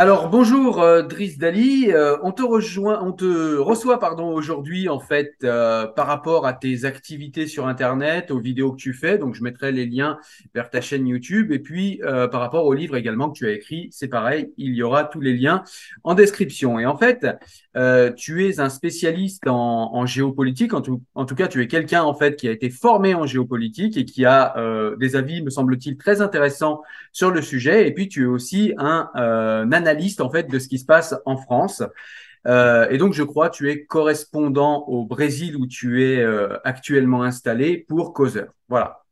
Alors bonjour euh, Driss Dali, Euh, on te rejoint, on te reçoit pardon aujourd'hui en fait euh, par rapport à tes activités sur internet, aux vidéos que tu fais. Donc je mettrai les liens vers ta chaîne YouTube et puis euh, par rapport au livre également que tu as écrit, c'est pareil, il y aura tous les liens en description. Et en fait, euh, tu es un spécialiste en, en géopolitique, en tout, en tout cas tu es quelqu'un en fait qui a été formé en géopolitique et qui a euh, des avis, me semble-t-il, très intéressants sur le sujet. Et puis tu es aussi un, un analyste en fait de ce qui se passe en France. Euh, et donc, je crois, tu es correspondant au Brésil où tu es euh, actuellement installé pour Causeur. Voilà.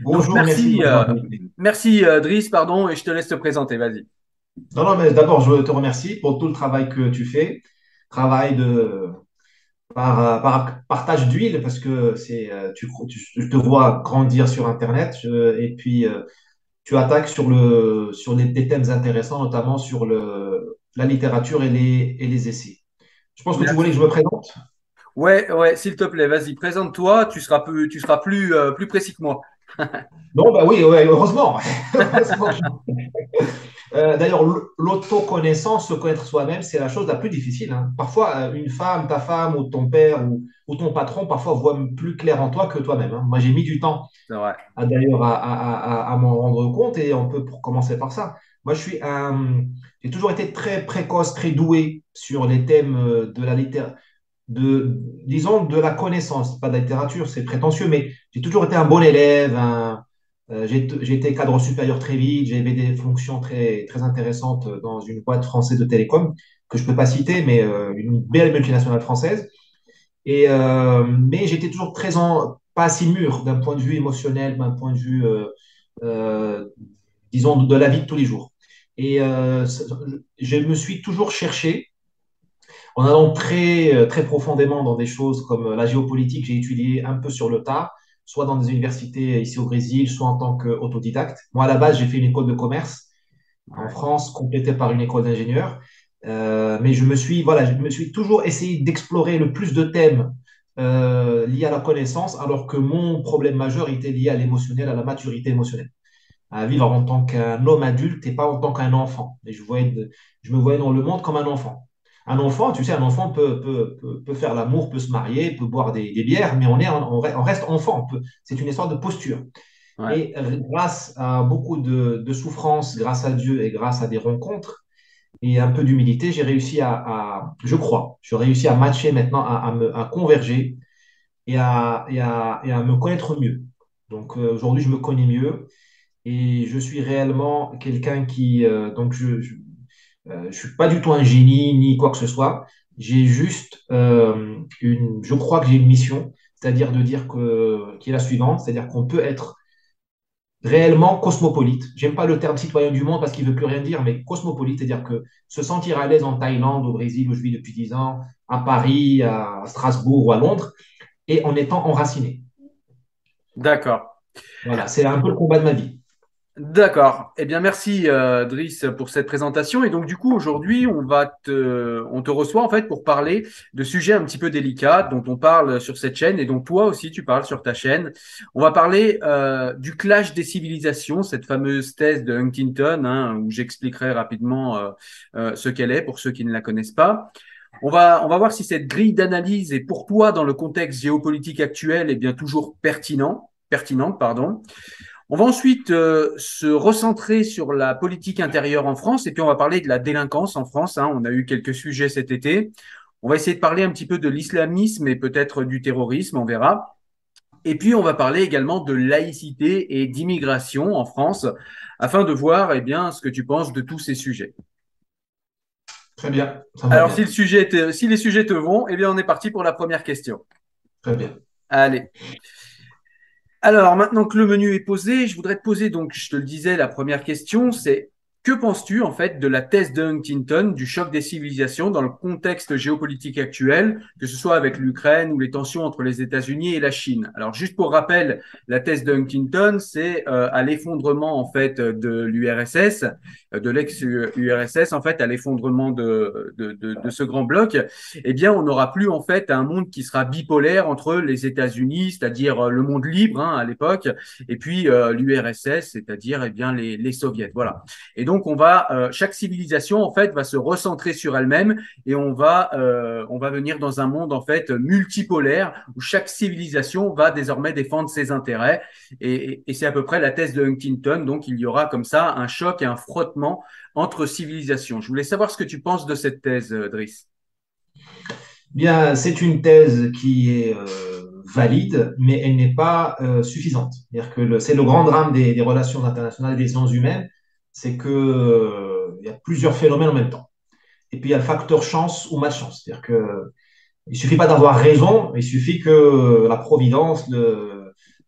Bonjour, Donc, merci, merci. euh, merci Driss, pardon, et je te laisse te présenter. Vas-y. Non, non, mais d'abord, je te remercie pour tout le travail que tu fais. Travail de par, par partage d'huile, parce que c'est, tu, tu- je te vois grandir sur Internet, je- et puis tu attaques sur le, sur des, des thèmes intéressants, notamment sur le, la littérature et les, et les essais. Je pense que tu voulais que je me présente? Ouais, ouais, s'il te plaît, vas-y, présente-toi. Tu seras plus, tu seras plus, euh, plus précis que moi. Non, bah oui, ouais, heureusement. Euh, d'ailleurs, l'autoconnaissance, se connaître soi-même, c'est la chose la plus difficile. hein. Parfois, euh, une femme, ta femme ou ton père ou, ou ton patron, parfois voit plus clair en toi que toi-même. hein. Moi, j'ai mis du temps d'ailleurs à, à- à- à m'en rendre compte et on peut commencer par ça. Moi, je suis un, j'ai toujours été très précoce, très doué sur les thèmes euh, de la littérature, de, disons, de la connaissance, pas de la littérature, c'est prétentieux, mais j'ai toujours été un bon élève, un- euh, j'ai j'ai été cadre supérieur très vite, j'ai eu des fonctions très, très intéressantes dans une boîte française de télécom, que je ne peux pas citer, mais euh, une belle multinationale française. Euh, mais j'étais toujours très pas si mûr d'un point de vue émotionnel, d'un point de vue, euh, euh, disons, de la vie de tous les jours. Et je me suis toujours cherché, en allant très, très profondément dans des choses comme la géopolitique, j'ai étudié un peu sur le tard, soit dans des universités ici au Brésil, soit en tant qu'autodidacte. Moi, à la base, j'ai fait une école de commerce en France, complétée par une école d'ingénieur. Euh, mais je me suis, voilà, je me suis toujours essayé d'explorer le plus de thèmes euh, liés à la connaissance, alors que mon problème majeur était lié à l'émotionnel, à la maturité émotionnelle. À vivre en tant qu'un homme adulte et pas en tant qu'un enfant. Et je, voyais de- je me voyais dans le monde comme un enfant. Un enfant, tu sais, un enfant peut, peut, peut, peut faire l'amour, peut se marier, peut boire des, des bières, mais on, est, on, re- on reste enfant. C'est une histoire de posture. Ouais. Et grâce à beaucoup de, de souffrance, grâce à Dieu et grâce à des rencontres et un peu d'humilité, j'ai réussi à, je crois, j'ai réussi à matcher maintenant, à, me, à converger et à, et à, et à me connaître mieux. Donc euh, aujourd'hui, je me connais mieux et je suis réellement quelqu'un qui, euh, donc je, je, euh, je suis pas du tout un génie ni quoi que ce soit. J'ai juste euh, une, je crois que j'ai une mission, c'est-à-dire de dire que, qui est la suivante, c'est-à-dire qu'on peut être réellement cosmopolite. J'aime pas le terme citoyen du monde parce qu'il veut plus rien dire, mais cosmopolite, c'est-à-dire que se sentir à l'aise en Thaïlande, au Brésil, où je vis depuis 10 ans, à Paris, à Strasbourg ou à Londres, et en étant enraciné. D'accord. Voilà, c'est un peu le combat de ma vie. D'accord. Eh bien, merci euh, Driss pour cette présentation. Et donc, du coup, aujourd'hui, on va te, on te reçoit en fait pour parler de sujets un petit peu délicats dont on parle sur cette chaîne et dont toi aussi tu parles sur ta chaîne. On va parler euh, du clash des civilisations, cette fameuse thèse de Huntington, hein, où j'expliquerai rapidement euh, euh, ce qu'elle est pour ceux qui ne la connaissent pas. On va, on va voir si cette grille d'analyse est pour toi dans le contexte géopolitique actuel est bien toujours pertinent, pertinente, pardon. On va ensuite euh, se recentrer sur la politique intérieure en France et puis on va parler de la délinquance en France. Hein. On a eu quelques sujets cet été. On va essayer de parler un petit peu de l'islamisme et peut-être du terrorisme, on verra. Et puis on va parler également de laïcité et d'immigration en France afin de voir eh bien, ce que tu penses de tous ces sujets. Très bien. Alors Si, le sujet te, si les sujets te vont, eh bien on est parti pour la première question. Très bien. Allez. Alors, maintenant que le menu est posé, je voudrais te poser, donc, je te le disais, la première question, c'est que penses-tu en fait de la thèse de Huntington du choc des civilisations dans le contexte géopolitique actuel, que ce soit avec l'Ukraine ou les tensions entre les États-Unis et la Chine? Alors juste pour rappel, la thèse de Huntington, c'est euh, à l'effondrement en fait de l'URSS, de l'ex-URSS en fait, à l'effondrement de, de, de, de, ce grand bloc. Eh bien, on n'aura plus en fait un monde qui sera bipolaire entre les États-Unis, c'est-à-dire le monde libre hein, à l'époque, et puis euh, l'URSS, c'est-à-dire eh bien les, les soviets. Voilà. Et donc donc on va euh, chaque civilisation en fait va se recentrer sur elle-même et on va euh, on va venir dans un monde en fait multipolaire où chaque civilisation va désormais défendre ses intérêts et, c'est à peu près la thèse de Huntington donc il y aura comme ça un choc et un frottement entre civilisations. Je voulais savoir ce que tu penses de cette thèse, euh, Driss. Bien, c'est une thèse qui est valide, mais elle n'est pas suffisante. C'est le grand drame des, des relations internationales et des sciences humaines, c'est qu'il euh, y a plusieurs phénomènes en même temps. Et puis il y a le facteur chance ou malchance. C'est-à-dire que il suffit pas d'avoir raison, il suffit que la providence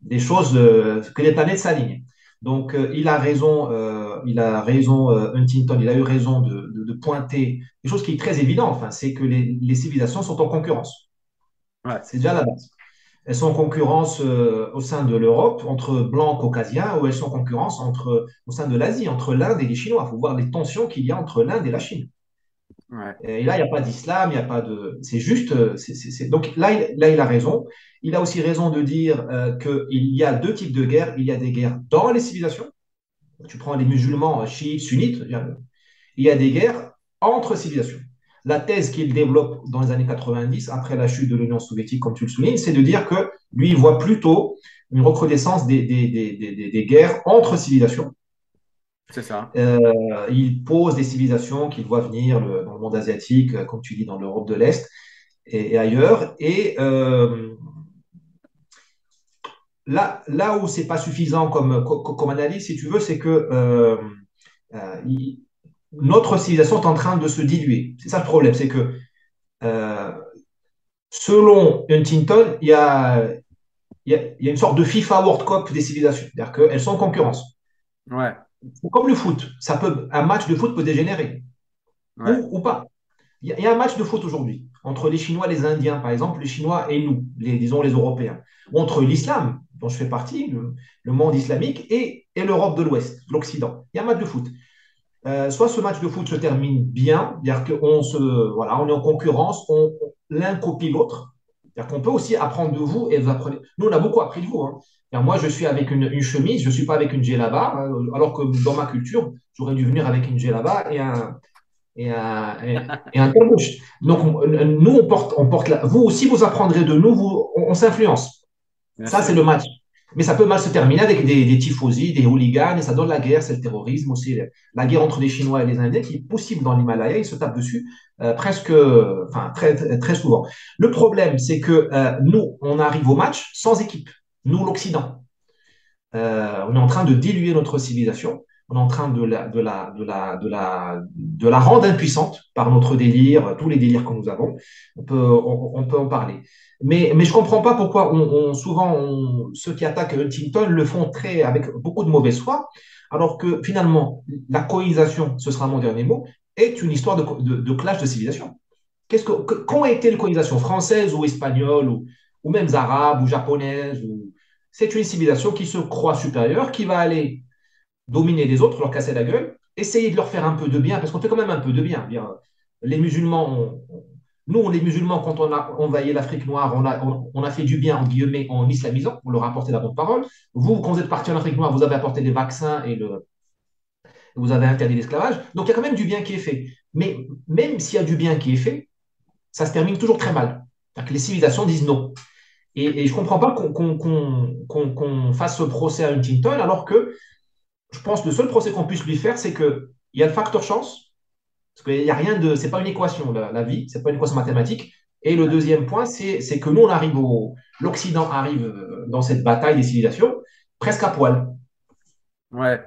des choses, que les planètes s'alignent. Donc euh, il a raison, euh, il a raison Huntington, il a eu raison de, pointer quelque chose qui est très évident. Enfin, c'est que les, civilisations sont en concurrence. C'est déjà la base. Elles sont en concurrence euh, au sein de l'Europe entre blancs caucasiens ou elles sont en concurrence entre, au sein de l'Asie entre l'Inde et les Chinois. Il faut voir les tensions qu'il y a entre l'Inde et la Chine. Et là, il n'y a pas d'islam, il n'y a pas de. C'est juste. Euh, donc là il, là, il a raison. Il a aussi raison de dire euh, qu'il y a deux types de guerres. Il y a des guerres dans les civilisations. Tu prends les musulmans chiites, sunnites. Il y a des guerres entre civilisations la thèse qu'il développe dans les années 90, après la chute de l'Union soviétique, comme tu le soulignes, c'est de dire que lui, il voit plutôt une recrudescence des, des, guerres entre civilisations. C'est ça. Euh, il pose des civilisations qu'il voit venir dans le monde asiatique, comme tu dis, dans l'Europe de l'Est et, ailleurs. Et euh, là, là où c'est pas suffisant comme, comme, analyse, si tu veux, c'est que euh, notre civilisation est en train de se diluer. C'est ça le problème, c'est que euh, selon Huntington, il y, a, il, y a, une sorte de FIFA World Cup des civilisations, c'est-à-dire qu'elles sont en concurrence. Ouais. Comme le foot, ça peut, un match de foot peut dégénérer ou, pas. Il y, a, un match de foot aujourd'hui entre les Chinois et les Indiens, par exemple, les Chinois et nous, les, disons les Européens, ou entre l'islam, dont je fais partie, le, monde islamique, et, et l'Europe de l'Ouest, l'Occident. Il y a un match de foot. Euh, soit ce match de foot se termine bien, c'est-à-dire qu'on se, voilà, on est en concurrence, on, l'un copie l'autre. C'est-à-dire qu'on peut aussi apprendre de vous et vous apprenez. Nous, on a beaucoup appris de vous. Hein. Moi, je suis avec une, chemise, je ne suis pas avec une djellaba, hein, alors que dans ma culture, j'aurais dû venir avec une djellaba et un, et un, et, un Donc, nous, on porte, on porte la... vous aussi, vous apprendrez de nous, vous, on, s'influence. Ça, c'est le match. Mais ça peut mal se terminer avec des, des des hooligans, et ça donne la guerre, c'est le terrorisme aussi. La guerre entre les Chinois et les Indiens qui est possible dans l'Himalaya, ils se tapent dessus euh, presque, enfin très, très souvent. Le problème, c'est que euh, nous, on arrive au match sans équipe, nous l'Occident. Euh, on est en train de diluer notre civilisation. On est en train de la, rendre impuissante par notre délire, tous les délires que nous avons. On peut, en parler. Mais, je comprends pas pourquoi on, souvent ceux qui attaquent Huntington le font très avec beaucoup de mauvaise foi, alors que finalement la colonisation, ce sera mon dernier mot, est une histoire de, clash de civilisation. Qu'est-ce a été la colonisation française ou espagnole ou, même arabe ou japonaise ou... C'est une civilisation qui se croit supérieure, qui va aller dominer les autres, leur casser la gueule, essayer de leur faire un peu de bien, parce qu'on fait quand même un peu de bien. les musulmans, nous, les musulmans, quand on a envahi l'Afrique noire, on a, on, fait du bien, en guillemets, en islamisant, on leur a apporté la bonne parole. Vous, quand vous êtes parti en Afrique noire, vous avez apporté des vaccins et vous avez interdit l'esclavage. Donc, il y a quand même du bien qui est fait. Mais même s'il y a du bien qui est fait, ça se termine toujours très mal. Que les civilisations disent non. Et, je ne comprends pas qu'on fasse ce procès à Huntington alors que je pense que le seul procès qu'on puisse lui faire, c'est qu'il y a le facteur chance, parce qu'il n'y a rien de. Ce n'est pas une équation, la, vie, ce n'est pas une équation mathématique. Et le deuxième point, c'est que nous, on arrive au. L'Occident arrive euh, dans cette bataille des civilisations presque à poil. Ouais.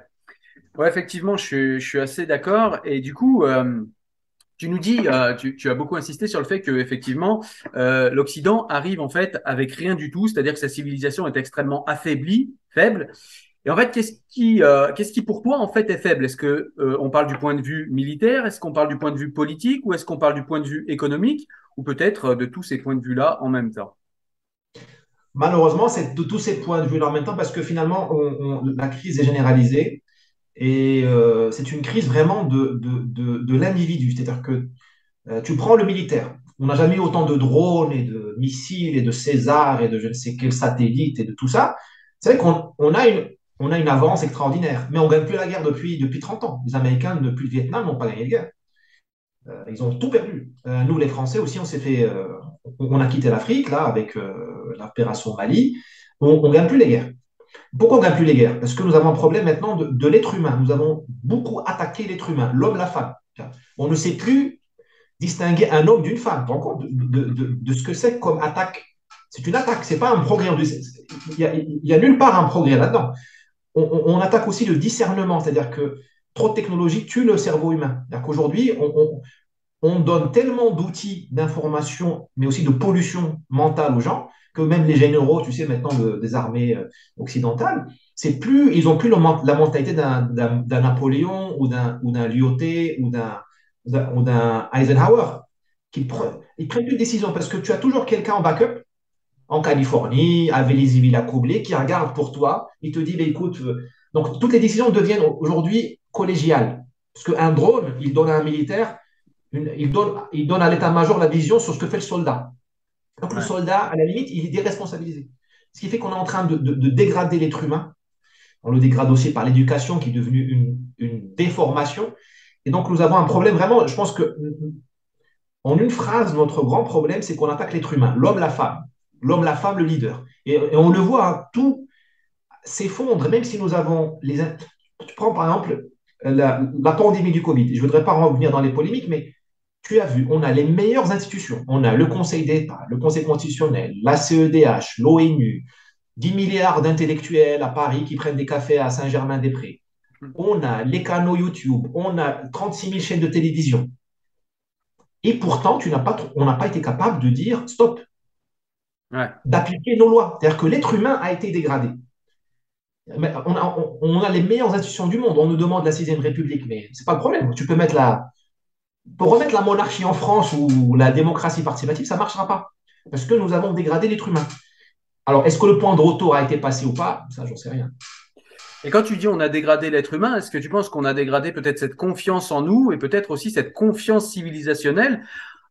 Ouais, effectivement, je, suis assez d'accord. Et du coup, euh, tu nous dis, euh, tu, as beaucoup insisté sur le fait que effectivement, l'Occident arrive en fait avec rien du tout, c'est-à-dire que sa civilisation est extrêmement affaiblie, faible, et en fait, qu'est-ce qui, euh, qu'est-ce qui pour toi en fait est faible? Est-ce que euh, on parle du point de vue militaire? Est-ce qu'on parle du point de vue politique? Ou est-ce qu'on parle du point de vue économique? Ou peut-être euh, de tous ces points de vue-là en même temps? Malheureusement, c'est de tous ces points de vue-là en même temps parce que finalement, la crise est généralisée et c'est une crise vraiment de, de, de, l'individu. C'est-à-dire que tu prends le militaire. On n'a jamais eu autant de drones et de missiles et de César et de je ne sais quel satellite et de tout ça. C'est vrai qu'on a une, on a une avance extraordinaire. Mais on ne gagne plus la guerre depuis, depuis 30 ans. Les Américains, depuis le Vietnam, n'ont pas gagné la guerre. Euh, ils ont tout perdu. Euh, nous, les Français aussi, on s'est fait. Euh, on a quitté l'Afrique, là, avec l'opération Mali. On ne gagne plus les guerres. Pourquoi on ne gagne plus les guerres? Parce que nous avons un problème maintenant de, l'être humain. Nous avons beaucoup attaqué l'être humain, l'homme, la femme. On ne sait plus distinguer un homme d'une femme. compte de, de, ce que c'est comme attaque? C'est une attaque, c'est pas un progrès. Il n'y a, nulle part un progrès là-dedans on, attaque aussi le discernement, c'est-à-dire que trop de technologie tue le cerveau humain. Qu'aujourd'hui, on, donne tellement d'outils d'information, mais aussi de pollution mentale aux gens, que même les généraux, tu sais, maintenant des armées euh, occidentales, c'est plus, ils ont plus la mentalité d'un Napoléon ou d'un Lyoté ou d'un Eisenhower. Qui ils prennent plus de décisions parce que tu as toujours quelqu'un en backup en Californie, à Vélizy-Villacoublé, qui regarde pour toi, il te dit, bah, écoute, euh, donc toutes les décisions deviennent aujourd'hui collégiales. Parce qu'un drone, il donne à un militaire, il, donne, il donne à l'état-major la vision sur ce que fait le soldat. Donc le soldat, à la limite, il est déresponsabilisé. Ce qui fait qu'on est en train de, dégrader l'être humain. On le dégrade aussi par l'éducation qui est devenue une, une, déformation. Et donc nous avons un problème vraiment, je pense que en une phrase, notre grand problème, c'est qu'on attaque l'être humain, l'homme, la femme l'homme, la femme, le leader. Et, on le voit, hein, tout s'effondre, même si nous avons les... Tu prends par exemple la, pandémie du Covid. Je ne voudrais pas revenir dans les polémiques, mais tu as vu, on a les meilleures institutions. On a le Conseil d'État, le Conseil constitutionnel, la CEDH, l'ONU, 10 milliards d'intellectuels à Paris qui prennent des cafés à Saint-Germain-des-Prés. On a les canaux YouTube, on a 36 000 chaînes de télévision. Et pourtant, tu n'as pas, on n'a pas été capable de dire stop, d'appliquer nos lois. C'est-à-dire que l'être humain a été dégradé. On a, les meilleures institutions du monde. On nous demande la sixième République, mais ce n'est pas le problème. Tu peux mettre la. Pour remettre la monarchie en France ou la démocratie participative, ça ne marchera pas. Parce que nous avons dégradé l'être humain. Alors, est-ce que le point de retour a été passé ou pas? Ça, j'en sais rien. Et quand tu dis on a dégradé l'être humain, est-ce que tu penses qu'on a dégradé peut-être cette confiance en nous et peut-être aussi cette confiance civilisationnelle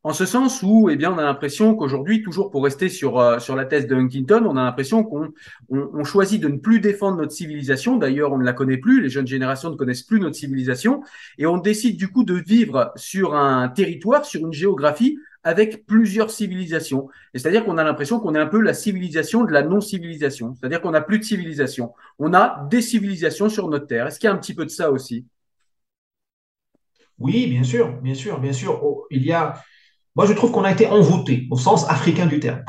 en ce sens où, eh bien, on a l'impression qu'aujourd'hui, toujours pour rester sur, euh, sur la thèse de Huntington, on a l'impression qu'on on, choisit de ne plus défendre notre civilisation. D'ailleurs, on ne la connaît plus. Les jeunes générations ne connaissent plus notre civilisation. Et on décide du coup de vivre sur un territoire, sur une géographie avec plusieurs civilisations. c'est-à-dire qu'on a l'impression qu'on est un peu la civilisation de la non-civilisation. C'est-à-dire qu'on n'a plus de civilisation. On a des civilisations sur notre terre. Est-ce qu'il y a un petit peu de ça aussi? Oui, bien sûr, bien sûr, bien sûr. Oh, il y a moi, je trouve qu'on a été envoûté au sens africain du terme.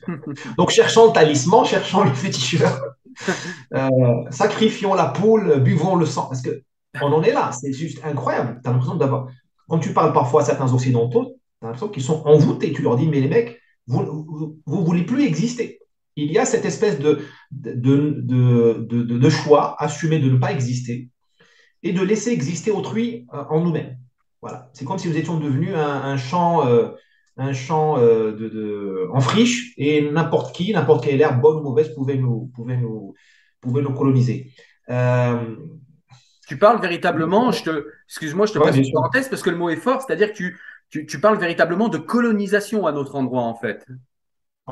Donc, cherchant le talisman, cherchant le féticheur, euh, sacrifions la poule, buvons le sang. Parce que On en est là, c'est juste incroyable. Tu as l'impression d'avoir. Quand tu parles parfois à certains Occidentaux, tu as l'impression qu'ils sont envoûtés. Tu leur dis, mais les mecs, vous ne voulez plus exister. Il y a cette espèce de, de, de, de, choix assumé de ne pas exister et de laisser exister autrui euh, en nous-mêmes. Voilà. C'est comme si nous étions devenus un, champ, euh, un champ euh, de, en friche et n'importe qui, n'importe quelle herbe, bonne ou mauvaise, pouvait nous, pouvait nous, pouvait nous coloniser. Tu parles véritablement, je te, excuse-moi, je te passe une parenthèse parce que le mot est fort, c'est-à-dire que tu, tu, tu, parles véritablement de colonisation à notre endroit, en fait.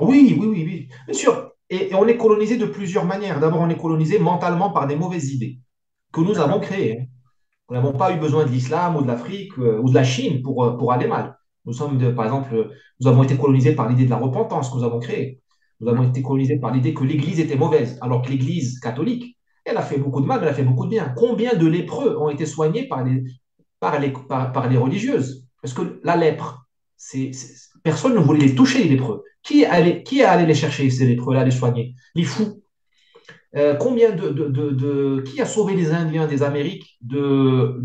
Oui, oui, oui, oui, bien sûr. Et, on est colonisé de plusieurs manières. D'abord, on est colonisé mentalement par des mauvaises idées que nous avons créées. Nous n'avons pas eu besoin de l'islam ou de l'Afrique euh, ou de la Chine pour, euh, aller mal. Nous sommes, par exemple, nous avons été colonisés par l'idée de la repentance que nous avons créée. Nous avons été colonisés par l'idée que l'Église était mauvaise, alors que l'Église catholique, elle a fait beaucoup de mal, elle a fait beaucoup de bien. Combien de lépreux ont été soignés par les, religieuses? Parce que la lèpre, personne ne voulait les toucher, les lépreux. Qui, allait, qui est allé les chercher, ces lépreux-là, les soigner? Les fous. Euh, combien de, de, de, Qui a sauvé les Indiens des Amériques de,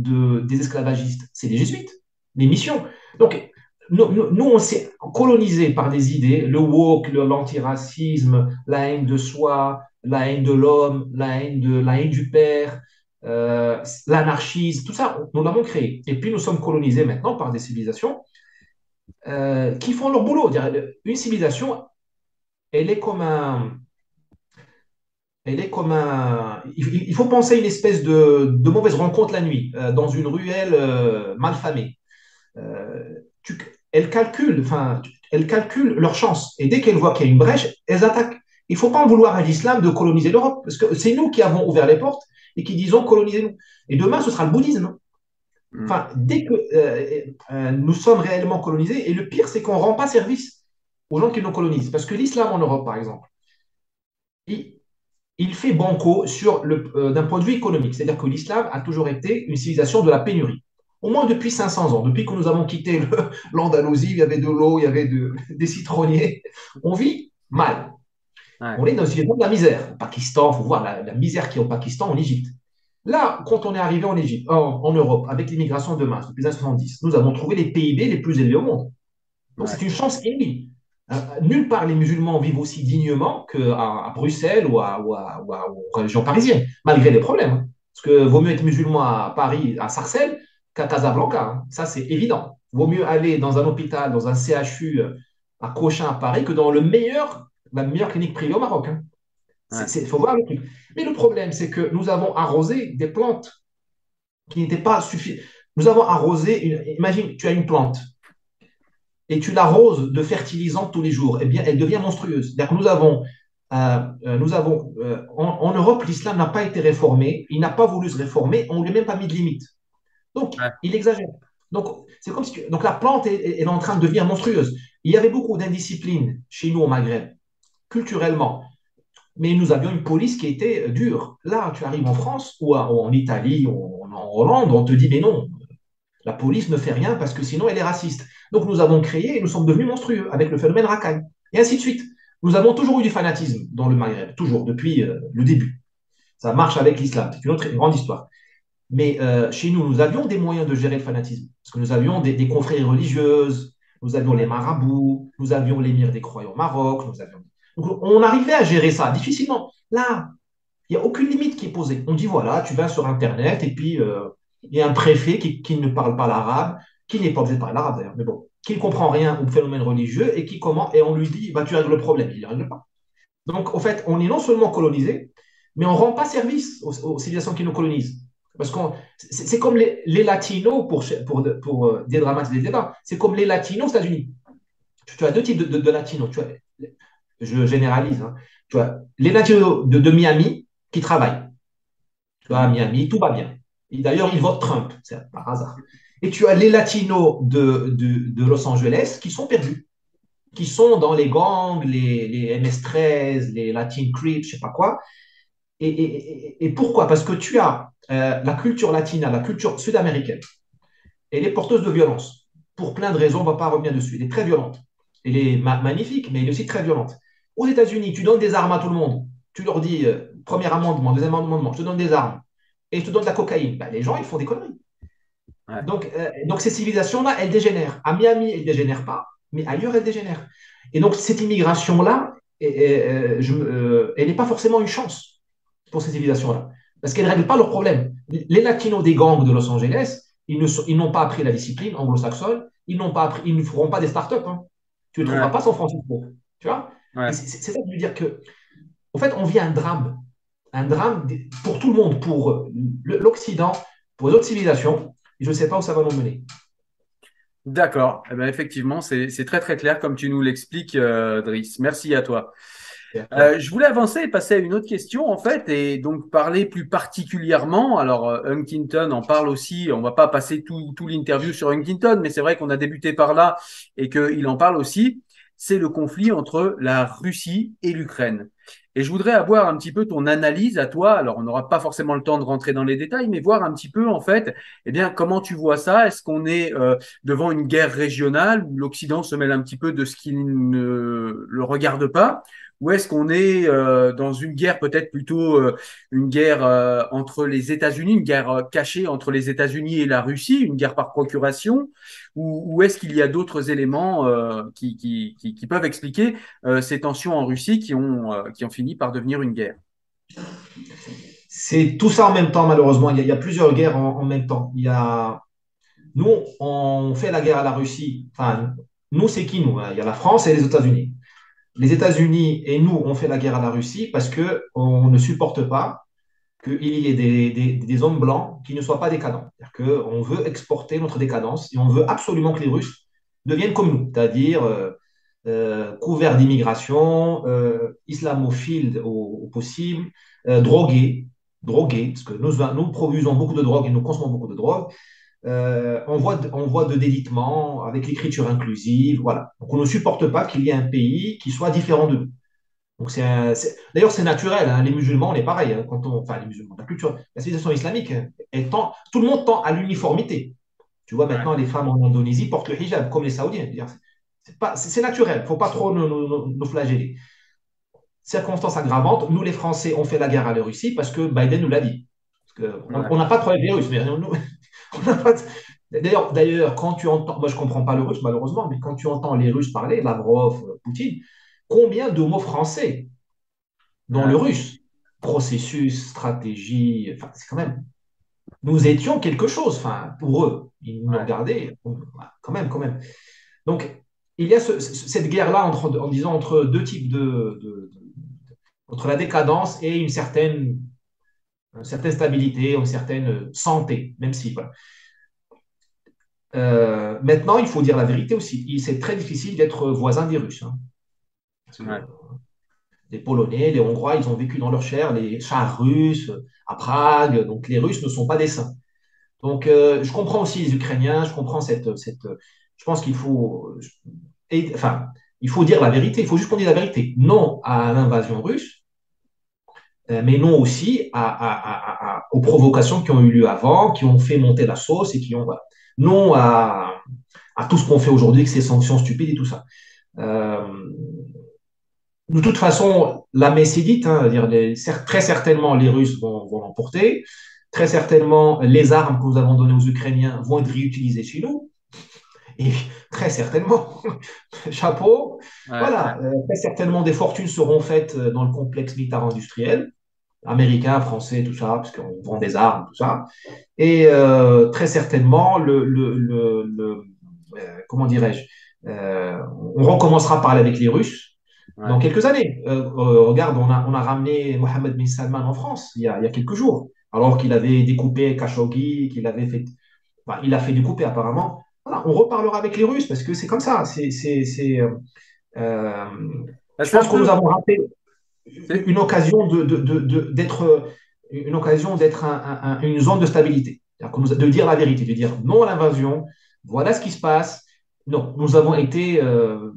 des esclavagistes? C'est les jésuites, les missions. Donc, nous, nous on s'est colonisé par des idées, le woke, l'antiracisme, la haine de soi, la haine de l'homme, la haine de la haine du père, euh, l'anarchisme, tout ça, nous l'avons créé. Et puis nous sommes colonisés maintenant par des civilisations euh, qui font leur boulot. Une civilisation, elle est comme un, elle est comme un. Il faut penser à une espèce de, de mauvaise rencontre la nuit euh, dans une ruelle mal famée. Tu, elles calculent, enfin, elles calculent leur chance. Et dès qu'elles voient qu'il y a une brèche, elles attaquent. Il ne faut pas en vouloir à l'islam de coloniser l'Europe, parce que c'est nous qui avons ouvert les portes et qui disons colonisez-nous. Et demain, ce sera le bouddhisme. Hmm. Enfin, dès que euh, euh, nous sommes réellement colonisés, et le pire, c'est qu'on ne rend pas service aux gens qui nous colonisent. Parce que l'islam en Europe, par exemple, il, fait banco sur le, euh, d'un point de vue économique. C'est-à-dire que l'islam a toujours été une civilisation de la pénurie. Au moins depuis 500 ans, depuis que nous avons quitté l'Andalousie, il y avait de l'eau, il y avait des citronniers. On vit mal. On est dans une de la misère. Au Pakistan, il faut voir la, misère qui est au Pakistan, en Égypte. Là, quand on est arrivé en Égypte, en, Europe, avec l'immigration de masse depuis les années 70, nous avons trouvé les PIB les plus élevés au monde. Donc c'est une chance inouïe. Euh, nulle part les musulmans vivent aussi dignement qu'à à Bruxelles ou, à, ou, à, aux religions parisiennes, malgré les problèmes. Hein. Parce que vaut mieux être musulman à Paris, à Sarcelles, qu'à Casablanca. Hein. Ça, c'est évident. Vaut mieux aller dans un hôpital, dans un CHU euh, à Cochin à Paris, que dans le meilleur la meilleure clinique privée au Maroc. Il hein. faut voir le truc. Mais le problème, c'est que nous avons arrosé des plantes qui n'étaient pas suffisantes. Nous avons arrosé, une... imagine, tu as une plante et tu l'arroses de fertilisants tous les jours, eh bien, elle devient monstrueuse. nous avons, euh, euh, nous avons euh, en, Europe, l'islam n'a pas été réformé, il n'a pas voulu se réformer, on ne lui a même pas mis de limite. Donc, il exagère. Donc, c'est comme si donc la plante est, est, en train de devenir monstrueuse. Il y avait beaucoup d'indiscipline chez nous au Maghreb culturellement. Mais nous avions une police qui était dure. Là, tu arrives en France ou en Italie ou en Hollande, on te dit, mais non, la police ne fait rien parce que sinon elle est raciste. Donc nous avons créé et nous sommes devenus monstrueux avec le phénomène racaille. Et ainsi de suite. Nous avons toujours eu du fanatisme dans le Maghreb, toujours, depuis euh, le début. Ça marche avec l'islam, c'est une autre grande histoire. Mais euh, chez nous, nous avions des moyens de gérer le fanatisme. Parce que nous avions des, des confréries religieuses, nous avions les marabouts, nous avions l'émir des croyants au Maroc, avions on arrivait à gérer ça difficilement. Là, il n'y a aucune limite qui est posée. On dit voilà, tu vas sur Internet et puis euh, il y a un préfet qui, ne parle pas l'arabe, qui n'est pas obligé de parler l'arabe d'ailleurs, mais bon, qui ne comprend rien au phénomène religieux et qui comment et on lui dit bah, tu règles le problème. Il ne règle pas. Donc, au fait, on est non seulement colonisé, mais on ne rend pas service aux, civilisations qui nous colonisent. Parce que c'est comme les, latinos, pour, pour, pour euh, dédramatiser les débats, c'est comme les latinos aux États-Unis. Tu, as deux types de, latinos. Tu as je généralise, hein. tu vois, les nationaux de, Miami qui travaillent. Tu vois, à Miami, tout va bien. D'ailleurs, ils votent Trump, c'est par hasard. Et tu as les latinos de, de, Los Angeles qui sont perdus, qui sont dans les gangs, les, les MS-13, les Latin Crips, je sais pas quoi. Et, et, et, pourquoi? Parce que tu as euh, la culture latine, la culture sud-américaine. Elle est porteuse de violence. Pour plein de raisons, on ne va pas revenir dessus. Elle est très violente. Elle est magnifique, mais elle est aussi très violente. Aux États-Unis, tu donnes des armes à tout le monde. Tu leur dis, euh, premier amendement, deuxième amendement, je te donne des armes. et je te donne de la cocaïne. Ben, les gens, ils font des conneries. Donc, euh, donc, ces civilisations-là, elles dégénèrent. À Miami, elles ne dégénèrent pas, mais ailleurs, elles dégénèrent. Et donc, cette immigration-là, elle n'est pas forcément une chance pour ces civilisations-là, parce qu'elles ne règlent pas leurs problèmes. Les latinos des gangs de Los Angeles, ils n'ont pas appris la discipline anglo-saxonne, ils n'ont pas appris, ils ne feront pas des startups. Hein. Tu ne trouveras pas San Francisco. Tu vois? C'est ça veut dire que, en fait, on vit un drame. Un drame pour tout le monde, pour l'Occident, pour les autres civilisations. Et je ne sais pas où ça va nous mener. D'accord. Eh ben, effectivement, c'est très très clair comme tu nous l'expliques, euh, Driss. Merci à toi. Euh, je voulais avancer et passer à une autre question en fait et donc parler plus particulièrement. Alors euh, Huntington en parle aussi. On va pas passer tout, tout l'interview sur Huntington, mais c'est vrai qu'on a débuté par là et qu'il en parle aussi. C'est le conflit entre la Russie et l'Ukraine. Et je voudrais avoir un petit peu ton analyse à toi. Alors, on n'aura pas forcément le temps de rentrer dans les détails, mais voir un petit peu, en fait, eh bien, comment tu vois ça Est-ce qu'on est, euh, devant une guerre régionale où l'Occident se mêle un petit peu de ce qui ne le regarde pas? Ou est-ce qu'on est euh, dans une guerre peut-être plutôt euh, une guerre euh, entre les États-Unis, une guerre cachée entre les États-Unis et la Russie, une guerre par procuration, ou, est-ce qu'il y a d'autres éléments qui, peuvent expliquer ces tensions en Russie qui ont, fini par devenir une guerre? C'est tout ça en même temps, malheureusement. Il y a, plusieurs guerres en, même temps. Il y a... Nous, on fait la guerre à la Russie. Nous, c'est qui nous? Il y a la France et les États-Unis les États-Unis et nous, on fait la guerre à la Russie parce qu'on ne supporte pas qu'il y ait des, hommes blancs qui ne soient pas décadents. C'est-à-dire qu'on veut exporter notre décadence et on veut absolument que les Russes deviennent comme nous, c'est-à-dire euh, euh, couverts d'immigration, euh, islamophiles au, possible, drogués, drogués, parce que nous, nous produisons beaucoup de drogue et nous consommons beaucoup de drogue, euh, on, voit de, on voit de délitement avec l'écriture inclusive. Voilà. Donc, on ne supporte pas qu'il y ait un pays qui soit différent de nous. Donc, c'est D'ailleurs, c'est naturel. Hein. les musulmans, on est pareil. Hein. quand on... Enfin, les musulmans, la culture, la civilisation islamique, elle tend... tout le monde tend à l'uniformité. Tu vois, maintenant, les femmes en Indonésie portent le hijab, comme les Saoudiens. C'est naturel. Il ne faut pas trop nous, nous, nous flageller. Circonstance aggravante, nous, les Français, on fait la guerre à la Russie parce que Biden nous l'a dit. on n'a pas de problème avec les Russes, mais nous, D'ailleurs, d'ailleurs, quand tu entends, moi je comprends pas le russe malheureusement, mais quand tu entends les Russes parler, Lavrov, Poutine, combien de mots français dans le russe? Processus, stratégie, enfin, c'est quand même. Nous étions quelque chose, enfin, pour eux. Ils nous regardaient, quand même, quand même. Donc, il y a cette guerre-là entre, en disant entre deux types de, entre la décadence et une certaine une certaine stabilité, une certaine santé, même si. Euh, maintenant, il faut dire la vérité aussi. C'est très difficile d'être voisin des Russes. Hein. Les Polonais, les Hongrois, ils ont vécu dans leur chair les chars russes à Prague. Donc, les Russes ne sont pas des saints. Donc, euh, je comprends aussi les Ukrainiens. Je comprends cette. cette je pense qu'il faut. enfin, il faut dire la vérité. Il faut juste qu'on dise la vérité. Non à l'invasion russe euh, mais non aussi aux provocations qui ont eu lieu avant, qui ont fait monter la sauce et qui ont. Non à, tout ce qu'on fait aujourd'hui, que ces sanctions stupides et tout ça. Euh, de toute façon, la messe est dite, hein, dire très certainement les Russes vont, vont l'emporter, très certainement les armes que nous avons données aux Ukrainiens vont être réutilisées chez nous, et très certainement, chapeau, voilà, euh, très certainement des fortunes seront faites dans le complexe militaire industriel, américains, français, tout ça, parce qu'on vend des armes, tout ça. Et euh, très certainement, le, le, le, euh, comment dirais-je, euh, on recommencera à parler avec les Russes dans quelques années. regarde, on a, on a ramené Mohamed bin Salman en France il y a, il y a quelques jours, alors qu'il avait découpé Khashoggi, qu'il avait fait, enfin, il a fait découper apparemment. Voilà, on reparlera avec les Russes parce que c'est comme ça. C'est, c'est, c'est je pense que nous avons raté, une occasion de, d'être une occasion d'être une zone de stabilité. De dire la vérité, de dire non à l'invasion, voilà ce qui se passe. Non, nous avons été, euh,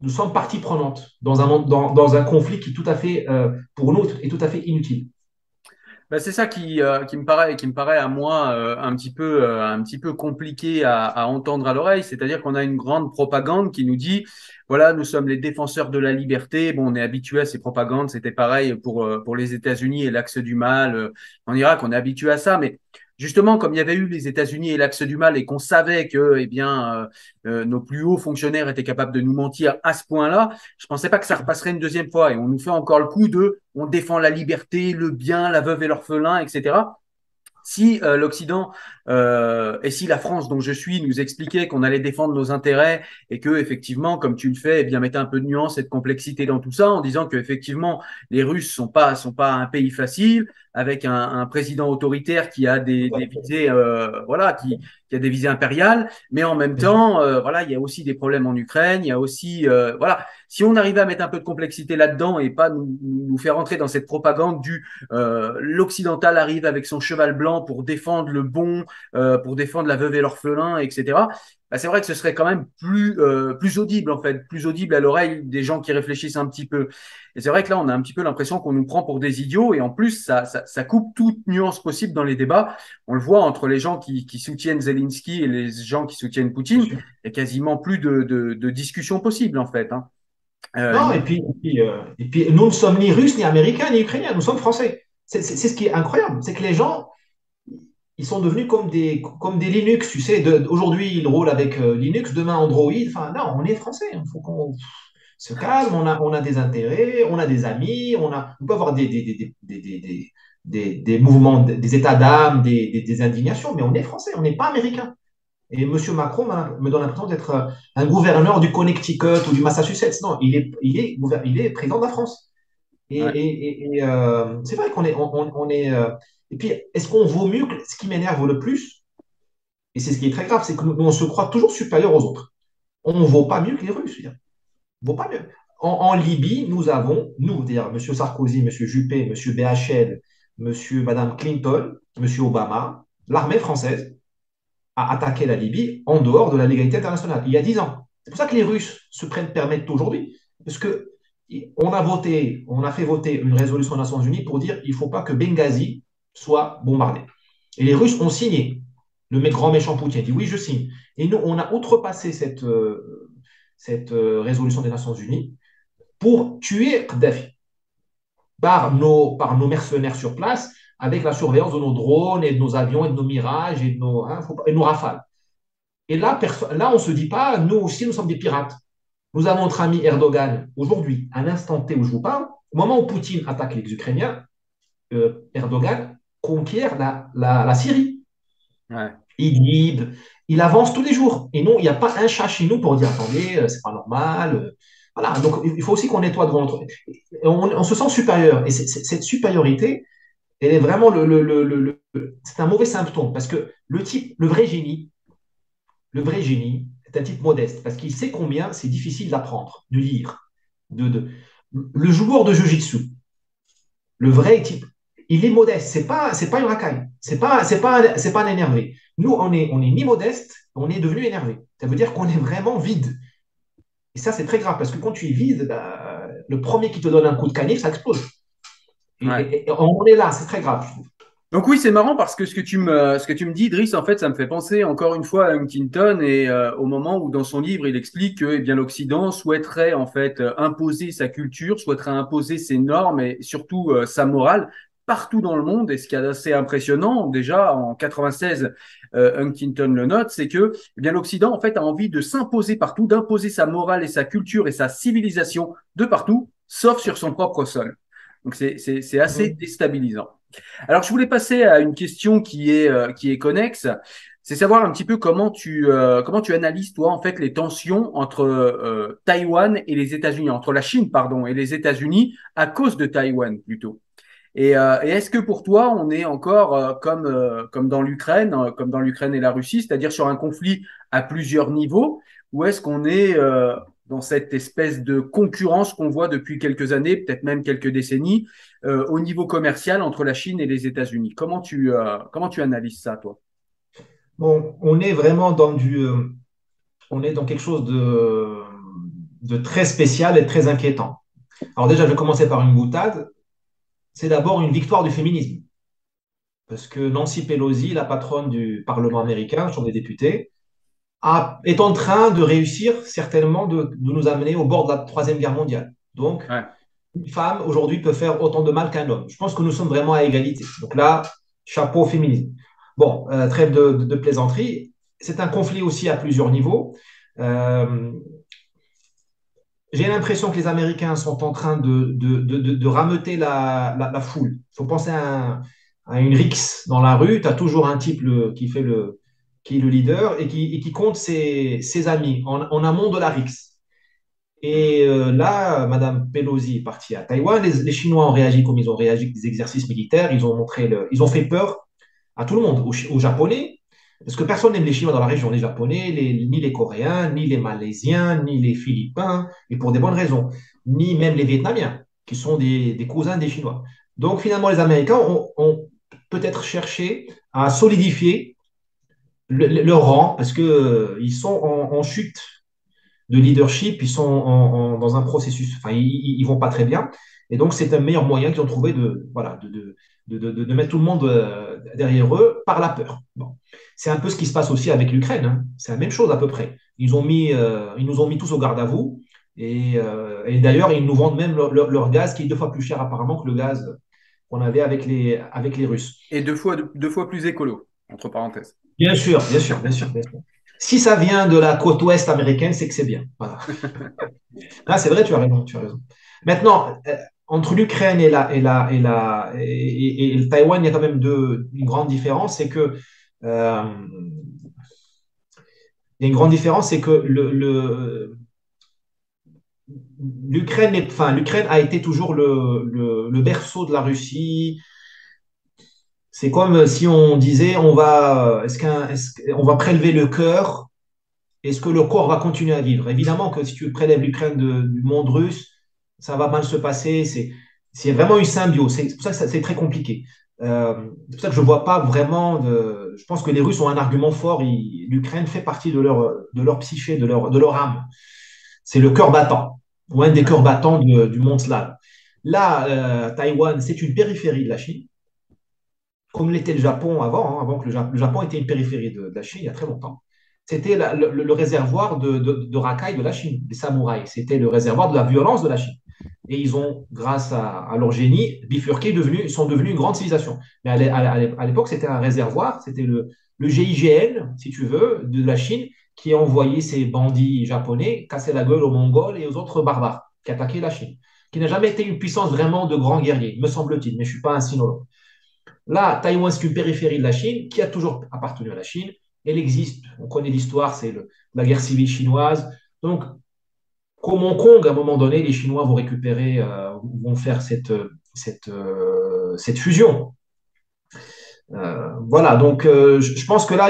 nous sommes partie prenante dans un, dans, dans, un conflit qui tout à fait, euh, pour nous, est tout à fait inutile. Bah, c'est ça qui, euh, qui me paraît, qui me paraît à moi euh, un petit peu, euh, un petit peu compliqué à, à entendre à l'oreille. C'est-à-dire qu'on a une grande propagande qui nous dit, voilà, nous sommes les défenseurs de la liberté. Bon, on est habitué à ces propagandes. C'était pareil pour, pour les États-Unis et l'axe du mal en Irak. On est habitué à ça, mais justement, comme il y avait eu les États-Unis et l'axe du mal et qu'on savait que, eh bien, euh, euh, nos plus hauts fonctionnaires étaient capables de nous mentir à ce point-là, je pensais pas que ça repasserait une deuxième fois. Et on nous fait encore le coup de, on défend la liberté, le bien, la veuve et l'orphelin, etc si euh, l'Occident euh, et si la France dont je suis nous expliquait qu'on allait défendre nos intérêts et que effectivement, comme tu le fais, eh bien mettez un peu de nuance et de complexité dans tout ça, en disant que effectivement les Russes sont pas sont pas un pays facile avec un, un président autoritaire qui a des, des visées euh, voilà qui qui a des visées impériales, mais en même temps, euh, voilà, il y a aussi des problèmes en Ukraine, il y a aussi, euh, voilà, si on arrivait à mettre un peu de complexité là-dedans et pas nous, nous, faire entrer dans cette propagande du euh, l'occidental arrive avec son cheval blanc pour défendre le bon, euh, pour défendre la veuve et l'orphelin, etc bah, c'est vrai que ce serait quand même plus, euh, plus audible, en fait, plus audible à l'oreille des gens qui réfléchissent un petit peu. Et c'est vrai que là, on a un petit peu l'impression qu'on nous prend pour des idiots, et en plus, ça, ça, ça, coupe toute nuance possible dans les débats. On le voit entre les gens qui, qui soutiennent Zelensky et les gens qui soutiennent Poutine, il y a quasiment plus de, de, de discussion possible, en fait. Hein. Euh, non, et puis, et puis, euh, et puis, nous ne sommes ni russes, ni américains, ni ukrainiens, nous sommes français. C'est ce qui est incroyable, c'est que les gens, ils sont devenus comme des, comme des Linux, tu sais. Aujourd'hui, ils roulent avec euh, Linux, demain Android. Enfin, non, on est français. Il faut qu'on se calme. On a, on a des intérêts, on a des amis, on, a, on peut avoir des, des, des, des, des, des mouvements, des états d'âme, des, des, indignations, mais on est français, on n'est pas américain. Et M. Macron me donne l'impression d'être euh, un gouverneur du Connecticut ou du Massachusetts. Non, il est, il est, il est président de la France. Et, et, et, euh, c'est vrai qu'on est, on, on est et puis, est-ce qu'on vaut mieux que ce qui m'énerve le plus? Et c'est ce qui est très grave, c'est que nous, on se croit toujours supérieur aux autres. On ne vaut pas mieux que les Russes. On vaut pas mieux. En, Libye, nous avons, nous, dire M. Sarkozy, M. Juppé, M. BHL, M. Mme Clinton, M. Obama, l'armée française a attaqué la Libye en dehors de la légalité internationale, il y a dix ans. C'est pour ça que les Russes se prennent permettre aujourd'hui, parce que on a voté, on a fait voter une résolution des Nations Unies pour dire qu'il ne faut pas que Benghazi soit bombardé. Et les Russes ont signé. Le grand méchant Poutine dit oui, je signe. Et nous, on a outrepassé cette, euh, euh, résolution des Nations Unies pour tuer Kadhafi par nos mercenaires sur place, avec la surveillance de nos drones et de nos avions et de nos mirages et de nos, hein, et nos rafales. Et là, là, on ne se dit pas, nous aussi, nous sommes des pirates. Nous avons notre ami Erdogan aujourd'hui, à l'instant T où je vous parle, au moment où Poutine attaque les Ukrainiens, euh, Erdogan conquiert la, la, Syrie. Il il avance tous les jours. Et non, il n'y a pas un chat chez nous pour dire attendez, euh, c'est pas normal. Euh, voilà, donc il faut aussi qu'on nettoie devant notre. On, se sent supérieur. Et cette supériorité, elle est vraiment le, c'est un mauvais symptôme parce que le type, le vrai génie, le vrai génie est un type modeste parce qu'il sait combien c'est difficile d'apprendre, de lire. De, le joueur de jiu-jitsu, le vrai type, il est modeste. C'est pas, c'est pas une racaille. C'est pas, c'est pas, c'est pas un énervé. Nous, on est, on est ni modeste, on est devenu énervé. Ça veut dire qu'on est vraiment vide. Et ça, c'est très grave parce que quand tu es vide, bah, le premier qui te donne un coup de canif, ça explose. Et, on est là, c'est très grave, je trouve. Donc oui, c'est marrant parce que ce que tu me ce que tu me dis, Idriss, en fait, ça me fait penser encore une fois à Huntington et euh, au moment où dans son livre il explique que eh bien l'Occident souhaiterait en fait imposer sa culture, souhaiterait imposer ses normes et surtout euh, sa morale partout dans le monde. Et ce qui est assez impressionnant, déjà en 96, euh, Huntington le note, c'est que eh bien l'Occident en fait a envie de s'imposer partout, d'imposer sa morale et sa culture et sa civilisation de partout, sauf sur son propre sol. Donc c'est assez déstabilisant. Alors je voulais passer à une question qui est euh, qui est connexe, c'est savoir un petit peu comment tu euh, comment tu analyses toi en fait les tensions entre euh, Taïwan et les États-Unis, entre la Chine pardon et les États-Unis à cause de Taïwan plutôt. Euh, et, est-ce que pour toi, on est encore euh, comme, euh, comme dans l'Ukraine, comme dans l'Ukraine et la Russie, c'est-à-dire sur un conflit à plusieurs niveaux, ou est-ce qu'on est dans cette espèce de concurrence qu'on voit depuis quelques années, peut-être même quelques décennies, au niveau commercial entre la Chine et les États-Unis Comment tu comment tu analyses ça, toi? On est vraiment dans du, on est dans quelque chose de de très spécial et très inquiétant. Alors déjà, je vais commencer par une boutade c'est d'abord une victoire du féminisme. parce que Nancy Pelosi, la patronne du Parlement américain, Chambre des députés, a- est en train de réussir certainement de, de nous amener au bord de la Troisième Guerre mondiale. Donc, Ouais. une femme aujourd'hui peut faire autant de mal qu'un homme. Je pense que nous sommes vraiment à égalité. Donc là, chapeau au féminisme. Bon, euh, trêve de, de- de plaisanterie. C'est un conflit aussi à plusieurs niveaux. Euh, j'ai l'impression que les Américains sont en train de, de, de, de- de rameuter la, la, la foule. Il faut penser à, un- à une rixe dans la rue. Tu as toujours un type le- qui, fait le, qui est le leader et qui, compte ses, amis en, amont de la rixe. Et euh, là, Madame Pelosi est partie à Taïwan. Les, Chinois ont réagi comme ils ont réagi avec des exercices militaires. Ils ont montré le- ils ont fait peur à tout le monde, aux, Japonais, parce que personne n'aime les Chinois dans la région, les Japonais, ni les Coréens, ni les Malaisiens, ni les Philippins, et pour des bonnes raisons, ni même les Vietnamiens, qui sont des, cousins des Chinois. Donc finalement, les Américains ont peut-être cherché à solidifier le- le- leur rang, parce que euh, sont en, chute de leadership, ils sont en- dans un processus, enfin, ils, ils vont pas très bien. Et donc, c'est un meilleur moyen qu'ils ont trouvé de, voilà, de, de, de, de- mettre tout le monde euh, derrière eux par la peur. Bon. C'est un peu ce qui se passe aussi avec l'Ukraine. hein. C'est la même chose à peu près. Ils, ont mis, euh, ils nous ont mis tous au garde à vous. Et, et d'ailleurs, ils nous vendent même leur, leur- leur gaz qui est deux fois plus cher apparemment que le gaz qu'on avait avec les, avec les Russes. Et deux fois, deux fois plus écolo, entre parenthèses. Bien sûr, bien sûr, bien sûr, bien sûr. Si ça vient de la côte ouest américaine, c'est que c'est bien. Voilà. Ah, c'est vrai, tu as raison, tu as raison. Maintenant, euh, entre l'Ukraine et, la, et, la, et, la, et, le Taïwan, il y a quand même deux, une grande différence, c'est que euh, il y a une grande différence, c'est que le, l'Ukraine, est- enfin, l'Ukraine a été toujours le, le, le berceau de la Russie. C'est comme si on disait, on va, est-ce qu'un, qu'on va prélever le cœur est-ce que le corps va continuer à vivre? Évidemment que si tu prélèves l'Ukraine du monde russe, ça va mal se passer. C'est, c'est vraiment une symbiose. C'est pour ça que c'est très compliqué. Euh, c'est pour ça que je ne vois pas vraiment de. Je pense que les Russes ont un argument fort. L'Ukraine fait partie de leur, de leur psyché, de leur, de leur âme. C'est le cœur battant, ou un des cœurs battants du monde slave. Là, euh, Taïwan, c'est une périphérie de la Chine, comme l'était le Japon avant, hein, avant que le, le Japon était une périphérie de, la Chine il y a très longtemps c'était le, réservoir de, de, de racailles de la Chine, des samouraïs. C'était le réservoir de la violence de la Chine. Et ils ont, grâce à, leur génie, bifurqué, sont devenus une grande civilisation. Mais à l'é- à l'é- à l'époque, c'était un réservoir, c'était le, le GIGN, si tu veux, de la Chine, qui a envoyé ces bandits japonais casser la gueule aux Mongols et aux autres barbares qui attaquaient la Chine, qui n'a jamais été une puissance vraiment de grands guerriers, me semble-t-il, mais je ne suis pas un sinologue. Là, Taïwan, c'est une périphérie de la Chine qui a toujours appartenu à la Chine. Elle existe, on connaît l'histoire, c'est la guerre civile chinoise. Donc, comme Hong Kong, à un moment donné, les Chinois vont récupérer, euh, vont faire cette, euh, fusion. Euh, voilà, donc je, pense que là,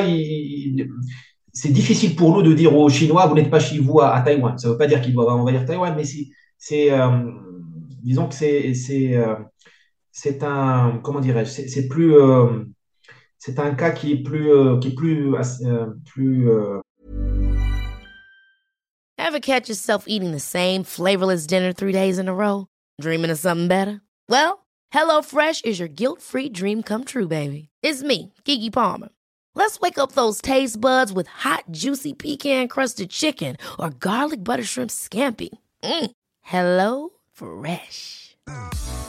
c'est difficile pour nous de dire aux Chinois, vous n'êtes pas chez vous à, à Taïwan. Ça ne veut pas dire qu'ils doivent envahir Taïwan, mais c'est, disons que c'est, c'est, un, comment dirais-je, c'est plus, euh, c'est un cas qui est plus, euh, qui est plus, euh, plus euh, Ever catch yourself eating the same flavorless dinner three days in a row? Dreaming of something better? Well, Hello Fresh is your guilt free dream come true, baby. It's me, Kiki Palmer. Let's wake up those taste buds with hot, juicy pecan crusted chicken or garlic butter shrimp scampi. Mm. Hello Fresh.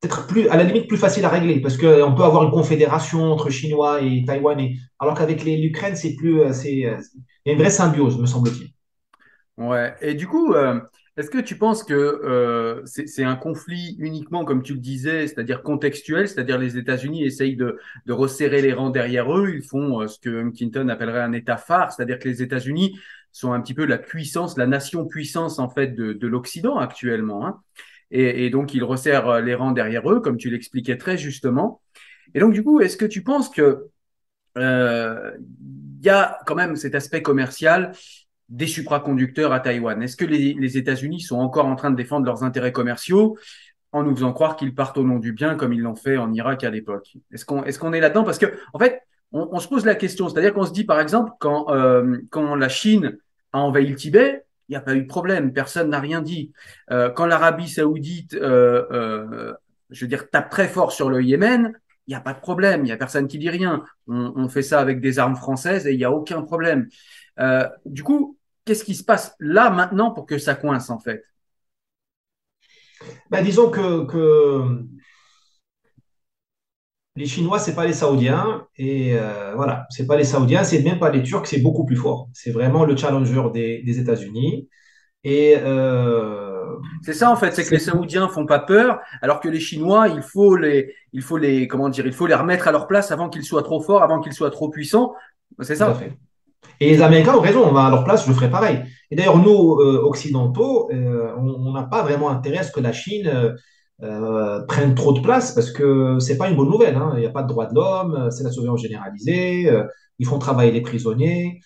peut-être plus, à la limite plus facile à régler parce qu'on peut avoir une confédération entre Chinois et Taïwan, et, alors qu'avec l'Ukraine, c'est plus, euh, euh, il y a une vraie symbiose, me semble-t-il. Ouais. Et du coup, euh, Est-ce que tu penses que c'est un conflit uniquement, comme tu le disais, c'est-à-dire contextuel, c'est-à-dire les États-Unis essayent de, resserrer les rangs derrière eux, ils font ce que Huntington appellerait un État phare, c'est-à-dire que les États-Unis sont un petit peu la puissance, la nation puissance en fait de, de l'Occident actuellement, hein. Et, donc ils resserrent les rangs derrière eux, comme tu l'expliquais très justement. Et donc du coup, est-ce que tu penses que euh, il y a quand même cet aspect commercial des supraconducteurs à Taïwan? Est-ce que les, États-Unis sont encore en train de défendre leurs intérêts commerciaux en nous faisant croire qu'ils partent au nom du bien comme ils l'ont fait en Irak à l'époque? Est-ce qu'on est, là-dedans? Parce que en fait, on, se pose la question, c'est-à-dire qu'on se dit par exemple quand euh, quand la Chine a envahi le Tibet, il n'y a pas eu de problème, personne n'a rien dit. Euh, quand l'Arabie Saoudite, euh, je veux dire, tape très fort sur le Yémen, il n'y a pas de problème, il n'y a personne qui dit rien. On, fait ça avec des armes françaises et il n'y a aucun problème. du coup, qu'est-ce qui se passe là maintenant pour que ça coince en fait? Ben, Disons que, les Chinois, ce n'est pas les Saoudiens. Et euh, voilà, ce n'est pas les Saoudiens, c'est même pas les Turcs, c'est beaucoup plus fort. C'est vraiment le challenger des, États-Unis. Et. Euh, c'est ça en fait, c'est que les Saoudiens font pas peur, alors que les Chinois, il faut les, il faut les, comment dire, il faut les remettre à leur place avant qu'ils soient trop forts, avant qu'ils soient trop puissants. C'est ça. fait. Et les Américains ont raison, on va à leur place, je ferai pareil. Et d'ailleurs, nous, euh, occidentaux, euh, on n'a pas vraiment intérêt à ce que la Chine euh, prenne trop de place parce que c'est pas une bonne nouvelle. Hein. Il n'y a pas de droit de l'homme, c'est la surveillance généralisée, ils font travailler les prisonniers.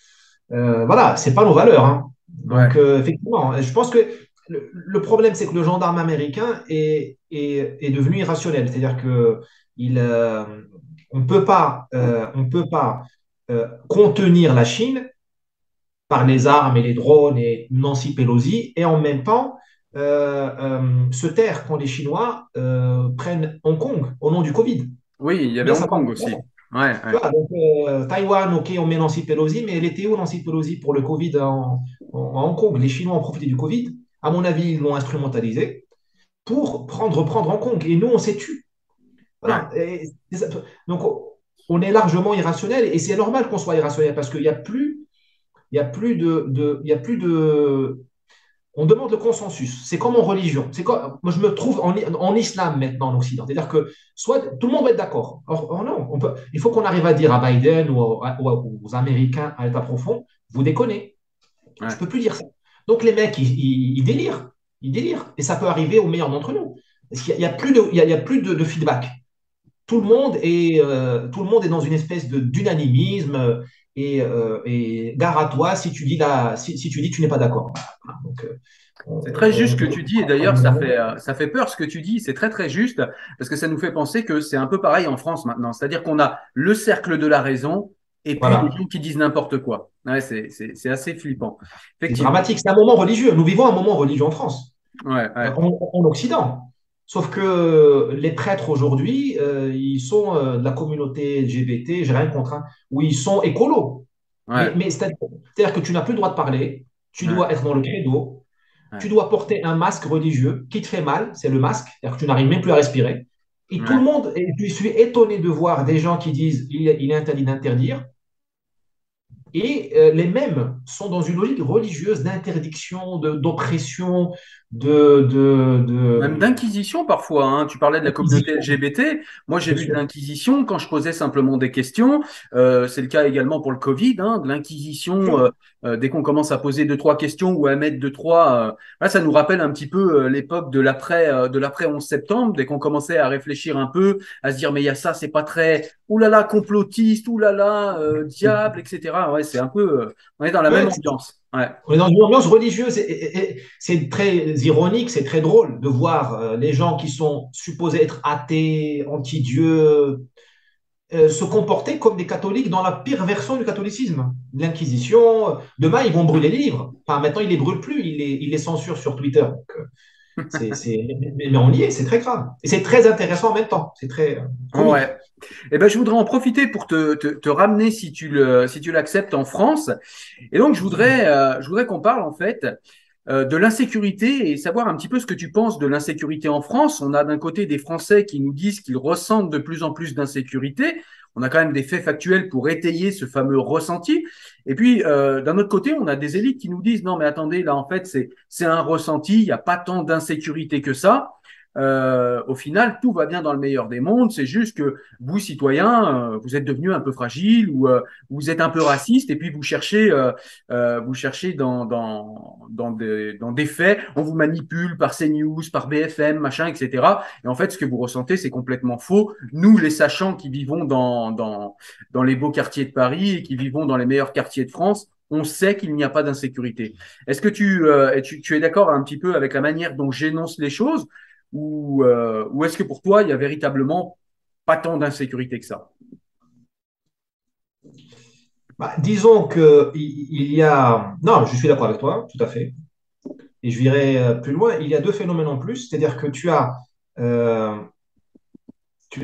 voilà, c'est pas nos valeurs. Hein. Donc, effectivement, je pense que le, problème, c'est que le gendarme américain est, est, est devenu irrationnel. C'est-à-dire que il, on peut pas, on peut pas euh, contenir la Chine par les armes et les drones et Nancy Pelosi, et en même temps euh, euh, se taire quand les Chinois prennent Hong Kong au nom du Covid. Oui, il y avait Hong Kong aussi. Ouais, donc, Taïwan, ok, on met Nancy Pelosi, mais elle était où Nancy Pelosi pour le Covid en, Hong Kong? Les Chinois ont profité du Covid. À mon avis, ils l'ont instrumentalisé pour prendre, reprendre Hong Kong. Et nous, on s'est tu. Voilà. donc, on est largement irrationnel et c'est normal qu'on soit irrationnel parce qu'il n'y a plus, il y a plus de, il y a plus de, on demande le consensus. C'est comme en religion. C'est moi je me trouve en, islam maintenant en Occident. C'est-à-dire que soit tout le monde va être d'accord. Or, non, on peut, il faut qu'on arrive à dire à Biden ou, aux, Américains à l'état profond, vous déconnez. Je ne peux plus dire ça. Donc les mecs, ils, délirent, ils délirent, et ça peut arriver au meilleur d'entre nous. Il n'y a, plus de, il y a, plus de feedback tout le monde est, euh, tout le monde est dans une espèce de d'unanimisme et, euh, et, gare à toi si tu dis là, si, tu dis tu n'es pas d'accord. c'est très juste ce que tu dis et d'ailleurs ça fait ça fait peur ce que tu dis. C'est très très juste parce que ça nous fait penser que c'est un peu pareil en France maintenant. C'est-à-dire qu'on a le cercle de la raison et puis les gens qui disent n'importe quoi. Ouais, c'est assez flippant. C'est dramatique. C'est un moment religieux. Nous vivons un moment religieux en France. Ouais, en Occident. Sauf que les prêtres aujourd'hui, euh, ils sont euh, de la communauté LGBT, j'ai rien contre, hein, où ils sont écolos. Mais, c'est-à-dire que tu n'as plus le droit de parler, tu dois être dans le credo, tu dois porter un masque religieux qui te fait mal, c'est le masque, c'est-à-dire que tu n'arrives même plus à respirer. Et tout le monde, et je suis étonné de voir des gens qui disent il, il est interdit d'interdire, et euh, les mêmes sont dans une logique religieuse d'interdiction, d'oppression, de, de, Même d'inquisition parfois. Hein. Tu parlais de la communauté LGBT. Moi, j'ai vu de l'inquisition quand je posais simplement des questions. Euh, c'est le cas également pour le Covid, hein, de l'inquisition. Euh, euh, dès qu'on commence à poser deux trois questions ou à mettre deux trois, là, ça nous rappelle un petit peu l'époque de l'après de l'après 11 septembre. Dès qu'on commençait à réfléchir un peu, à se dire mais il y a ça, c'est pas très oulala complotiste, oulala diable, etc. Ouais, c'est un peu, on est dans la même ambiance. On est dans une ambiance religieuse. C'est très ironique, c'est très drôle de voir euh, les gens qui sont supposés être athées, anti-Dieu, euh, se comporter comme des catholiques dans la pire version du catholicisme. L'Inquisition, demain, ils vont brûler les livres. Enfin, maintenant, ils ne les brûlent plus, ils les, ils les censurent sur Twitter. Euh, mais, on y est, c'est très grave. Et c'est très intéressant en même temps. C'est très. ouais. Eh ben, je voudrais en profiter pour te, te, te ramener, si tu le, si tu l'acceptes, en France. Et donc, je voudrais, euh, je voudrais qu'on parle en fait euh, de l'insécurité et savoir un petit peu ce que tu penses de l'insécurité en France. On a d'un côté des Français qui nous disent qu'ils ressentent de plus en plus d'insécurité. On a quand même des faits factuels pour étayer ce fameux ressenti. Et puis, euh, d'un autre côté, on a des élites qui nous disent non, mais attendez, là, en fait, c'est un ressenti, il n'y a pas tant d'insécurité que ça. Euh, au final, tout va bien dans le meilleur des mondes. C'est juste que vous, citoyens, euh, vous êtes devenus un peu fragiles ou euh, vous êtes un peu raciste et puis vous cherchez, vous cherchez dans, dans, dans, des, dans des faits, on vous manipule par CNews, par BFM, machin, etc. Et en fait, ce que vous ressentez, c'est complètement faux. Nous, les sachants qui vivons dans, dans, dans les beaux quartiers de Paris et qui vivons dans les meilleurs quartiers de France, on sait qu'il n'y a pas d'insécurité. Est-ce que tu, tu, tu, es d'accord un petit peu avec la manière dont j'énonce les choses ou, euh, ou est-ce que pour toi, il y a véritablement pas tant d'insécurité que ça? Bah, Disons qu'il il y a... Non, je suis d'accord avec toi, tout à fait. Et je virai euh, plus loin. Il y a deux phénomènes en plus, c'est-à-dire que tu as... Euh,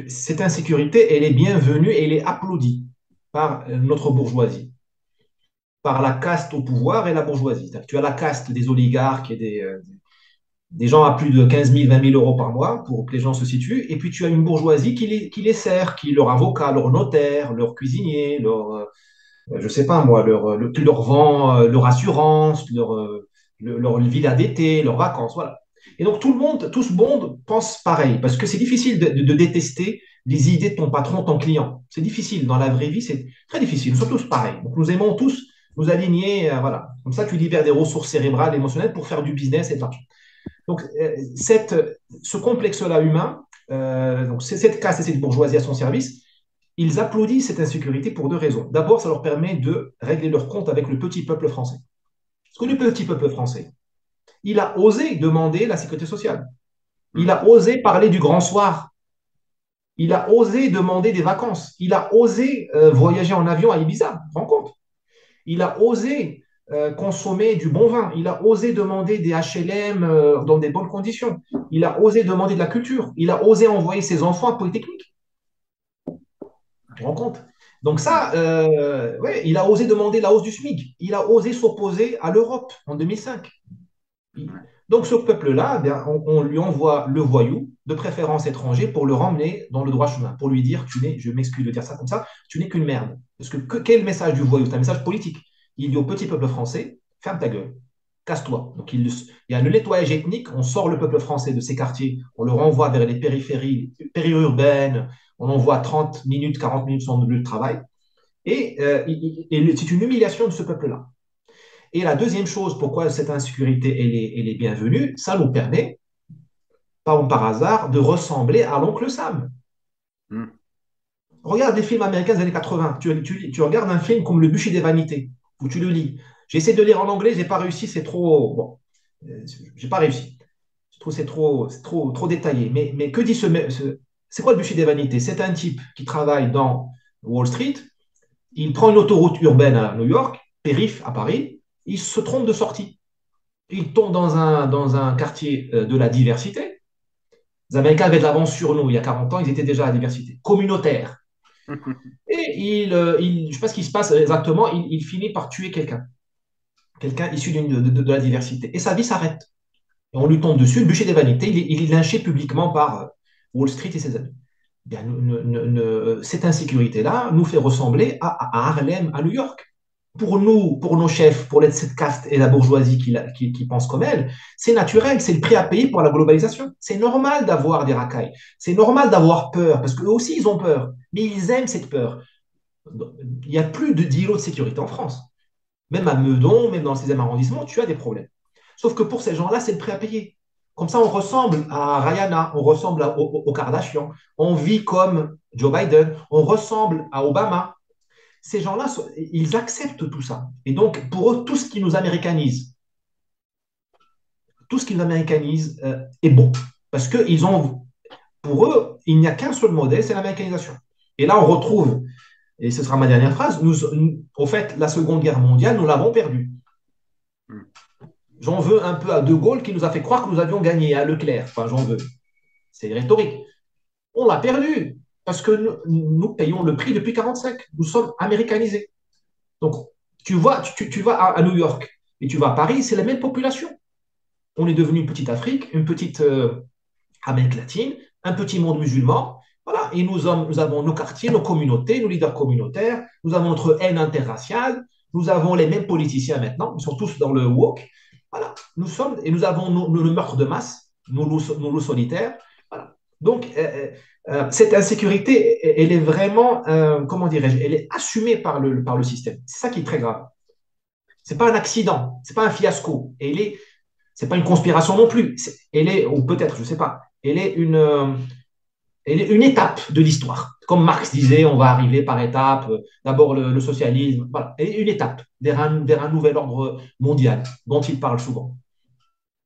cette insécurité, elle est bienvenue et elle est applaudie par notre bourgeoisie, par la caste au pouvoir et la bourgeoisie. Tu as la caste des oligarques et des, des gens à plus de 15 000, 20 000 euros par mois pour que les gens se situent. Et puis tu as une bourgeoisie qui les, qui les sert, qui leur avocat, leur notaire, leur cuisinier, leur, euh, je sais pas moi, leur, leur vend euh, leur assurance, leur, euh, leur villa d'été, leurs vacances, voilà. Et donc tout le monde, tout ce monde pense pareil, parce que c'est difficile de, de, détester les idées de ton patron, ton client. C'est difficile. Dans la vraie vie, c'est très difficile. Nous sommes tous pareils. Donc nous aimons tous nous aligner, voilà. Comme ça, tu libères des ressources cérébrales, émotionnelles pour faire du business et de l'argent. Donc, euh, ce complexe-là humain, euh, donc cette caste et cette bourgeoisie à son service, ils applaudissent cette insécurité pour deux raisons. D'abord, ça leur permet de régler leur compte avec le petit peuple français. Parce que le petit peuple français, il a osé demander la sécurité sociale. Il a osé parler du grand soir. Il a osé demander des vacances. Il a osé euh, voyager en avion à Ibiza. Rends compte. Il a osé euh, consommer du bon vin. Il a osé demander des HLM euh, dans des bonnes conditions. Il a osé demander de la culture. Il a osé envoyer ses enfants à Polytechnique. Tu te rends compte? Donc ça, euh, ouais, il a osé demander la hausse du SMIC. Il a osé s'opposer à l'Europe en 2005. Donc ce peuple-là, eh on, lui envoie le voyou, de préférence étranger, pour le ramener dans le droit chemin, pour lui dire, tu n'es, je m'excuse de dire ça comme ça, tu n'es qu'une merde. Parce que, que quel message du voyou? C'est un message politique il dit au petit peuple français, ferme ta gueule, casse-toi. Donc il, y a le nettoyage ethnique, on sort le peuple français de ces quartiers, on le renvoie vers les périphéries périurbaines, on envoie 30 minutes, 40 minutes son lieu de travail. Et, euh, c'est une humiliation de ce peuple-là. Et la deuxième chose, pourquoi cette insécurité elle est, bienvenue, ça nous permet, pas par hasard, de ressembler à l'oncle Sam. Hmm. Regarde les films américains des années 80. Tu, tu, regardes un film comme Le bûcher des vanités où tu le lis. J'essaie de lire en anglais, j'ai pas réussi, c'est trop. Bon, euh, j'ai pas réussi. Je trouve c'est trop, trop, trop détaillé. Mais, mais que dit ce, c'est quoi le bûcher des vanités? C'est un type qui travaille dans Wall Street, il prend une autoroute urbaine à New York, périph à Paris, il se trompe de sortie. Il tombe dans un, dans un quartier euh, de la diversité. Les Américains avaient de l'avance sur nous il y a 40 ans, ils étaient déjà à la diversité. Communautaire. Et il, euh, je ne sais pas ce qui se passe exactement, il, finit par tuer quelqu'un. Quelqu'un issu de, la diversité. Et sa vie s'arrête. On lui tombe dessus, le bûcher des vanités, il, est lynché publiquement par euh, Wall Street et ses amis. Bien, cette insécurité-là nous fait ressembler à, Harlem, à New York pour nous, pour nos chefs, pour cette caste et la bourgeoisie qui, qui, qui pense comme elle, c'est naturel, c'est le prix à payer pour la globalisation. C'est normal d'avoir des racailles, c'est normal d'avoir peur, parce qu'eux aussi, ils ont peur, mais ils aiment cette peur. Il n'y a plus de d'îlots de sécurité en France. Même à Meudon, même dans le 6e arrondissement, tu as des problèmes. Sauf que pour ces gens-là, c'est le prix à payer. Comme ça, on ressemble à Rihanna, on ressemble au, Kardashian, on vit comme Joe Biden, on ressemble à Obama, ces gens-là, ils acceptent tout ça. Et donc, pour eux, tout ce qui nous américanise, tout ce qui nous américanise euh, est bon. Parce que ils ont, pour eux, il n'y a qu'un seul modèle, c'est l'américanisation. Et là, on retrouve, et ce sera ma dernière phrase, nous, au fait, la Seconde Guerre mondiale, nous l'avons perdue. J'en veux un peu à De Gaulle qui nous a fait croire que nous avions gagné, à Leclerc. Enfin, j'en veux. C'est rhétorique. On l'a perdu. Parce que nous, payons le prix depuis 45. Nous sommes américanisés. Donc, tu vois, tu, vas à, New York et tu vas à Paris, c'est la même population. On est devenu une petite Afrique, une petite euh, Amérique latine, un petit monde musulman. Voilà, et nous, avons nos quartiers, nos communautés, nos leaders communautaires, nous avons notre haine interraciale, nous avons les mêmes politiciens maintenant, ils sont tous dans le woke. Voilà, nous sommes, et nous avons le meurtre de masse, nos loups, solitaires. Voilà. Donc, euh, euh, euh, cette insécurité, elle est vraiment, comment dirais-je, elle est assumée par le, par le système. C'est ça qui est très grave. C'est pas un accident, c'est pas un fiasco. Et elle est, pas une conspiration non plus. Elle est, ou peut-être, je sais pas, elle est une, une étape de l'histoire. Comme Marx disait, on va arriver par étapes. D'abord le, socialisme, voilà, une étape vers un, vers un nouvel ordre mondial dont il parle souvent.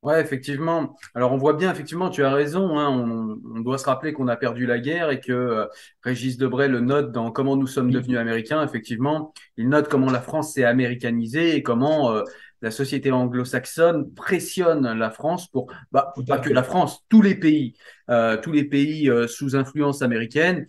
Ouais, effectivement. Alors on voit bien, effectivement, tu as raison. Hein, on, doit se rappeler qu'on a perdu la guerre et que euh, Régis Debray le note dans Comment nous sommes devenus américains. Effectivement, il note comment la France s'est américanisée et comment euh, la société anglo-saxonne pressionne la France pour, bah, pas que la France, tous les pays, euh, tous les pays sous influence américaine,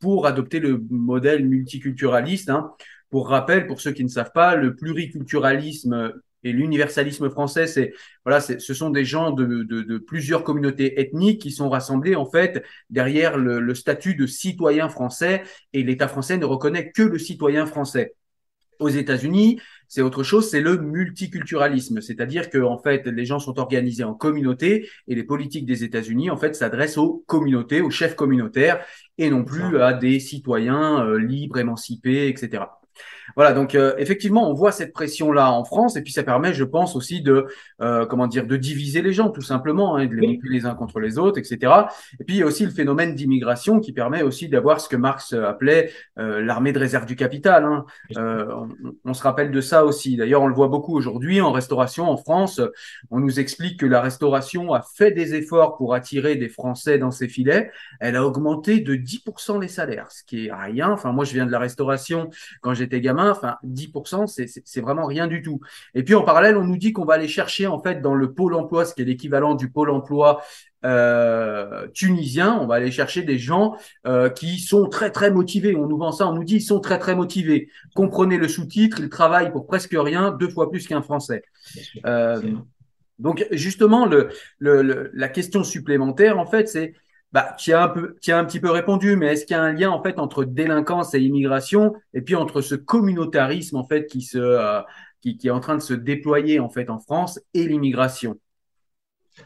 pour adopter le modèle multiculturaliste. Hein. Pour rappel, pour ceux qui ne savent pas, le pluriculturalisme et l'universalisme français, c'est voilà, ce sont des gens de, de, de, plusieurs communautés ethniques qui sont rassemblés en fait derrière le, le statut de citoyen français, et l'État français ne reconnaît que le citoyen français. Aux États-Unis, c'est autre chose, c'est le multiculturalisme, c'est-à-dire que en fait les gens sont organisés en communautés et les politiques des États-Unis en fait s'adressent aux communautés, aux chefs communautaires et non plus à des citoyens euh, libres, émancipés, etc. Voilà, donc euh, effectivement, on voit cette pression-là en France, et puis ça permet, je pense, aussi de, euh, comment dire, de diviser les gens, tout simplement, hein, de les monter les uns contre les autres, etc. Et puis il y a aussi le phénomène d'immigration qui permet aussi d'avoir ce que Marx appelait euh, l'armée de réserve du capital. Hein. On, on, se rappelle de ça aussi. D'ailleurs, on le voit beaucoup aujourd'hui en restauration en France. On nous explique que la restauration a fait des efforts pour attirer des Français dans ses filets. Elle a augmenté de 10% les salaires, ce qui est rien. Enfin, moi, je viens de la restauration quand j'étais gamin enfin 10%, c'est vraiment rien du tout. Et puis en parallèle, on nous dit qu'on va aller chercher en fait dans le pôle emploi, ce qui est l'équivalent du pôle emploi euh, tunisien, on va aller chercher des gens euh, qui sont très très motivés. On nous vend ça, on nous dit ils sont très très motivés. Comprenez le sous-titre, ils travaillent pour presque rien, deux fois plus qu'un Français. Euh, donc justement, le, le, la question supplémentaire, en fait, c'est bah, tu as un peu, tu as un petit peu répondu, mais est-ce qu'il y a un lien en fait entre délinquance et immigration, et puis entre ce communautarisme en fait qui se, euh, qui, qui, est en train de se déployer en fait en France et l'immigration?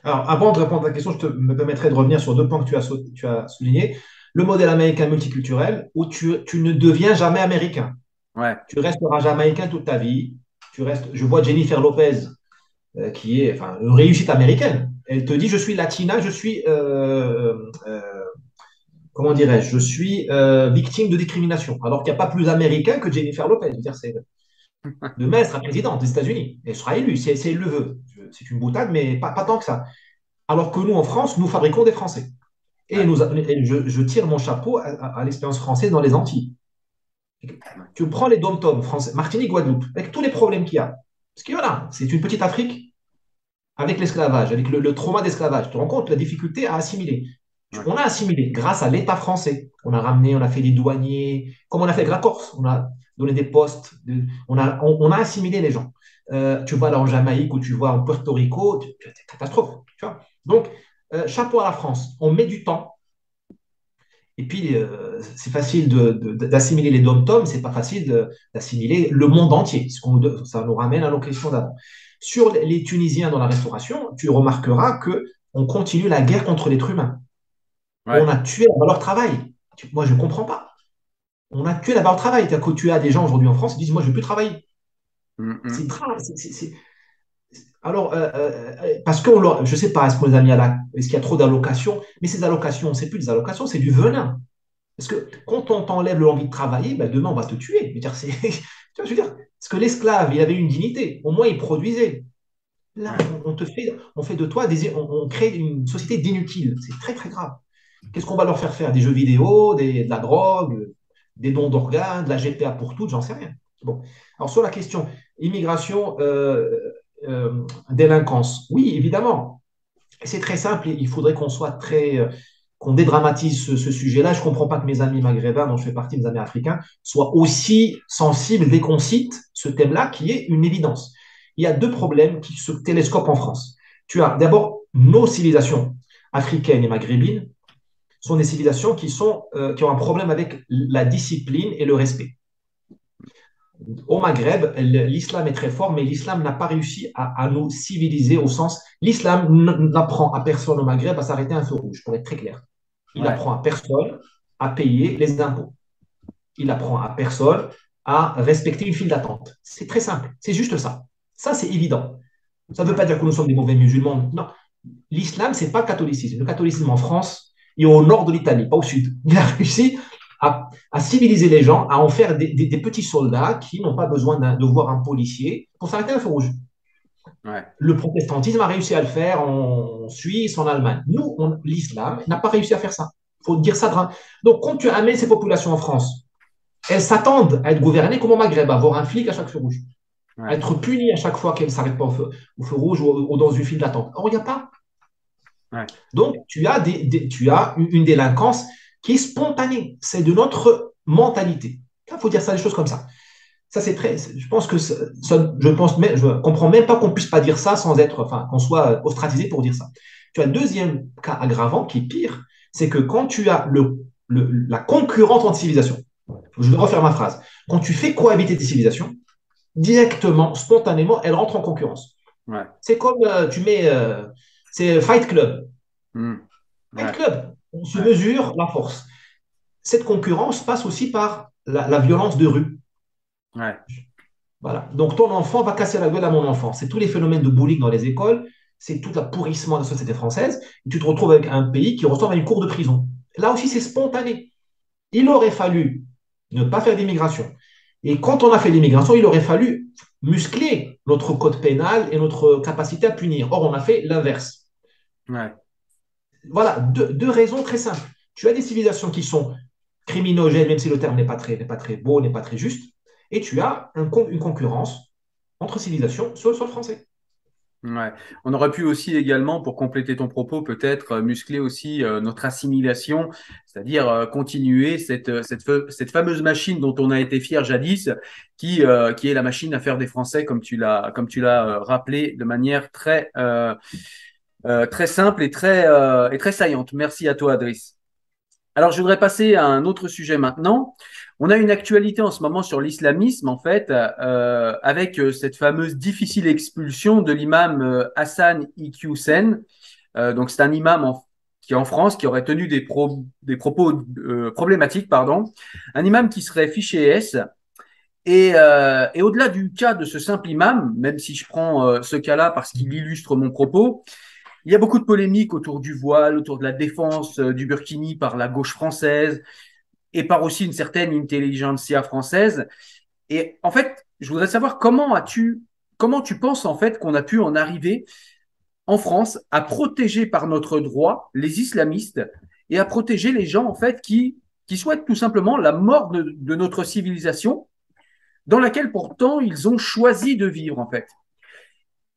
Alors, avant de répondre à la question, je te, me permettrai de revenir sur deux points que tu as, tu as soulignés. Le modèle américain multiculturel, où tu, tu ne deviens jamais américain. Ouais. Tu resteras jamaïcain toute ta vie. Tu restes. Je vois Jennifer Lopez, euh, qui est enfin, une réussite américaine elle te dit je suis latina, je suis euh, euh, comment dirais-je, je suis euh, victime de discrimination. Alors qu'il n'y a pas plus américain que Jennifer Lopez. Demain, elle sera présidente des États-Unis. Elle sera élue si, elle le veut. C'est une boutade, mais pas, tant que ça. Alors que nous, en France, nous fabriquons des Français. Et, nous, je, tire mon chapeau à, l'expérience française dans les Antilles. Tu prends les dom-toms français, Martinique, Guadeloupe, avec tous les problèmes qu'il y a. Parce qu'il y en a. C'est une petite Afrique avec l'esclavage, avec le, trauma d'esclavage. Tu te rends compte la difficulté à assimiler. On a assimilé grâce à l'État français. On a ramené, on a fait des douaniers, comme on a fait avec la Corse. On a donné des postes. on, a, on, a assimilé les gens. Euh, tu vois là en Jamaïque ou tu vois en Puerto Rico, c'est catastrophe. Tu vois Donc, euh, chapeau à la France. On met du temps. Et puis, euh, c'est facile d'assimiler les dom-toms, c'est pas facile d'assimiler le monde entier. Ça nous ramène à nos questions d'avant. Sur les Tunisiens dans la restauration, tu remarqueras que on continue la guerre contre l'être humain. On a tué la valeur travail. Moi, je ne comprends pas. On a tué la valeur travail. Que tu as des gens aujourd'hui en France qui disent Moi, je ne veux plus travailler. Mm. C'est grave. Alors, euh, euh, parce que je ne sais pas, est-ce qu'on les a mis à la. Est-ce qu'il y a trop d'allocations? Mais ces allocations, ce n'est plus des allocations, c'est du venin. Parce que quand on t'enlève l'envie de travailler, ben demain, on va te tuer. Je veux dire, parce que l'esclave, il avait une dignité. Au moins, il produisait. Là, on, te fait, on fait de toi des, on, crée une société d'inutiles. C'est très, très grave. Qu'est-ce qu'on va leur faire faire? Des jeux vidéo, des, de la drogue, des dons d'organes, de la GPA pour toutes, j'en sais rien. Bon. Alors, sur la question immigration, euh, euh, délinquance, oui, évidemment. C'est très simple. Il faudrait qu'on soit très. Qu'on dédramatise ce, sujet-là. Je ne comprends pas que mes amis maghrébins, dont je fais partie, mes amis africains, soient aussi sensibles dès qu'on cite ce thème-là, qui est une évidence. Il y a deux problèmes qui se télescopent en France. Tu as d'abord nos civilisations africaines et maghrébines sont des civilisations qui, sont, euh, qui ont un problème avec la discipline et le respect. Au Maghreb, l'islam est très fort, mais l'islam n'a pas réussi à, nous civiliser au sens. L'islam n'apprend à personne au Maghreb à s'arrêter un feu rouge, pour être très clair. Il n'apprend à personne à payer les impôts. Il apprend à personne à respecter une file d'attente. C'est très simple. C'est juste ça. Ça, c'est évident. Ça ne veut pas dire que nous sommes des mauvais musulmans. Non. L'islam, ce n'est pas le catholicisme. Le catholicisme en France et au nord de l'Italie, pas au sud. Il a réussi à, civiliser les gens, à en faire des, petits soldats qui n'ont pas besoin de voir un policier pour s'arrêter à un feu rouge. Le protestantisme a réussi à le faire en Suisse, en Allemagne. Nous, l'islam n'a pas réussi à faire ça. Il faut dire ça. Donc, quand tu amènes ces populations en France, elles s'attendent à être gouvernées comme au Maghreb, à avoir un flic à chaque feu rouge, à être punies à chaque fois qu'elles ne s'arrêtent pas au feu, rouge ou, dans une file d'attente. Or, il n'y a pas. Donc, tu as, des, tu as une délinquance qui est spontanée. C'est de notre mentalité. Il faut dire ça, des choses comme ça. Ça, c'est très. Je pense que je pense, je comprends même pas qu'on puisse pas dire ça sans être, enfin, qu'on soit ostracisé pour dire ça. Tu as un deuxième cas aggravant qui est pire, c'est que quand tu as le, la concurrence entre civilisations, je vais refaire ma phrase. Quand tu fais cohabiter des civilisations, directement, spontanément, elles rentrent en concurrence. C'est comme euh, tu mets, euh, c'est Fight Club. Hmm. Fight Club, on se mesure la force. Cette concurrence passe aussi par la violence de rue. Voilà. Donc, ton enfant va casser la gueule à mon enfant. C'est tous les phénomènes de bullying dans les écoles, c'est tout l'appauvrissement de la société française. Et tu te retrouves avec un pays qui ressemble à une cour de prison. Là aussi, c'est spontané. Il aurait fallu ne pas faire d'immigration. Et quand on a fait l'immigration, il aurait fallu muscler notre code pénal et notre capacité à punir. Or, on a fait l'inverse. Voilà, deux, deux, raisons très simples. Tu as des civilisations qui sont criminogènes, même si le terme n'est pas très, beau, n'est pas très juste et tu as une concurrence entre civilisations sur le français. Ouais. On aurait pu aussi également, pour compléter ton propos, peut-être euh, muscler aussi euh, notre assimilation, c'est-à-dire euh, continuer cette, cette, fameuse machine dont on a été fier jadis, qui, qui est la machine à faire des Français, comme tu l'as rappelé de manière très, très simple et très, et très saillante. Merci à toi, Adris. Alors, je voudrais passer à un autre sujet maintenant. On a une actualité en ce moment sur l'islamisme, en fait, euh, avec euh, cette fameuse difficile expulsion de l'imam euh, Hassan Iqiyoussen. donc, c'est un imam qui est en France, qui aurait tenu des, propos problématiques, pardon. Un imam qui serait fiché S. Et au-delà du cas de ce simple imam, même si je prends ce cas-là parce qu'il illustre mon propos, il y a beaucoup de polémiques autour du voile, autour de la défense du burkini par la gauche française et par aussi une certaine intelligentsia française. Et en fait, je voudrais savoir comment as-tu, comment tu penses en fait qu'on a pu en arriver en France à protéger par notre droit les islamistes et à protéger les gens en fait qui, qui souhaitent tout simplement la mort de, de notre civilisation dans laquelle pourtant ils ont choisi de vivre en fait.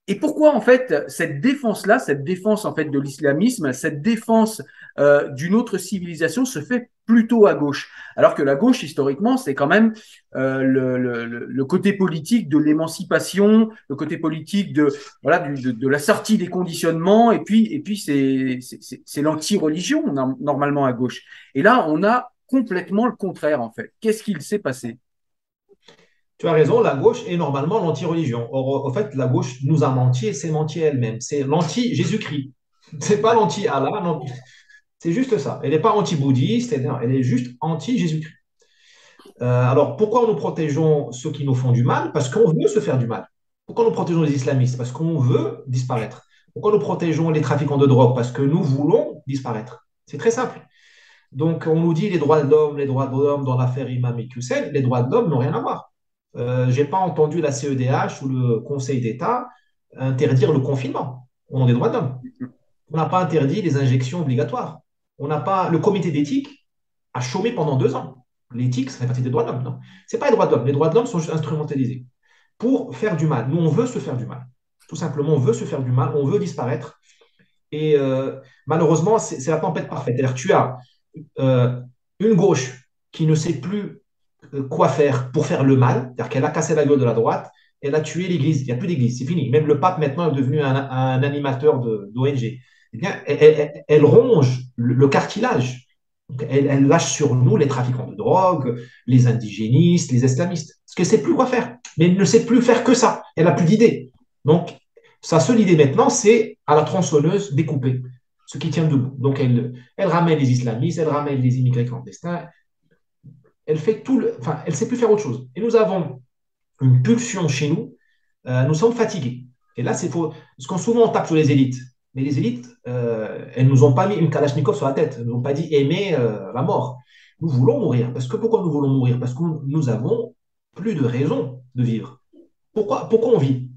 Et pourquoi en fait cette défense-là, cette défense en fait de l'islamisme, cette défense euh, d'une autre civilisation se fait plutôt à gauche, alors que la gauche historiquement c'est quand même euh, le, le, le, côté politique de l'émancipation, le côté politique de voilà de, de, la sortie des conditionnements, et puis et puis c'est c'est l'anti-religion normalement à gauche. Et là on a complètement le contraire en fait. Qu'est-ce qu'il s'est passé? Tu as raison, la gauche est normalement l'anti-religion. Or, en fait, la gauche nous a menti et s'est menti elle-même. C'est l'anti-Jésus-Christ. C'est pas l'anti-Allah. C'est juste ça. Elle n'est pas anti-bouddhiste, elle est juste anti-Jésus-Christ. Euh, alors, pourquoi nous protégeons ceux qui nous font du mal? Parce qu'on veut se faire du mal. Pourquoi nous protégeons les islamistes? Parce qu'on veut disparaître. Pourquoi nous protégeons les trafiquants de drogue? Parce que nous voulons disparaître. C'est très simple. Donc, on nous dit les droits de l'homme, les droits de l'homme dans l'affaire Imam et les droits de l'homme n'ont rien à voir. Euh, je n'ai pas entendu la CEDH ou le Conseil d'État interdire le confinement On a des droits d'homme. On n'a pas interdit les injections obligatoires. On n'a pas le comité d'éthique a chômé pendant deux ans. L'éthique, ça fait partie des droits de l'homme. Non, c'est pas les droits de l'homme. Les droits de l'homme sont juste instrumentalisés pour faire du mal. Nous, on veut se faire du mal. Tout simplement, on veut se faire du mal. On veut disparaître. Et euh, malheureusement, c'est, la tempête parfaite. Tu as euh, une gauche qui ne sait plus quoi faire pour faire le mal, c'est-à-dire qu'elle a cassé la gueule de la droite, elle a tué l'Église. Il n'y a plus d'Église, c'est fini. Même le pape maintenant est devenu un, animateur d'ONG. Eh bien, elle, ronge le, cartilage elle, lâche sur nous les trafiquants de drogue, les indigénistes, les islamistes. Parce qu'elle ne sait plus quoi faire. Mais elle ne sait plus faire que ça. Elle n'a plus d'idée. Donc, sa seule idée maintenant, c'est à la tronçonneuse découper ce qui tient debout. Donc, elle ramène les islamistes, elle ramène les immigrés clandestins. Elle fait tout elle sait plus faire autre chose. Et nous avons une pulsion chez nous. Euh, nous sommes fatigués. Et là, c'est faux. Parce qu'on souvent tape sur les élites. Mais les élites, euh, elles ne nous ont pas mis une Kalachnikov sur la tête. Elles nous ont pas dit aimer euh, la mort. Nous voulons mourir. Parce que pourquoi nous voulons mourir? Parce que nous avons plus de raison de vivre. Pourquoi, pourquoi on vit?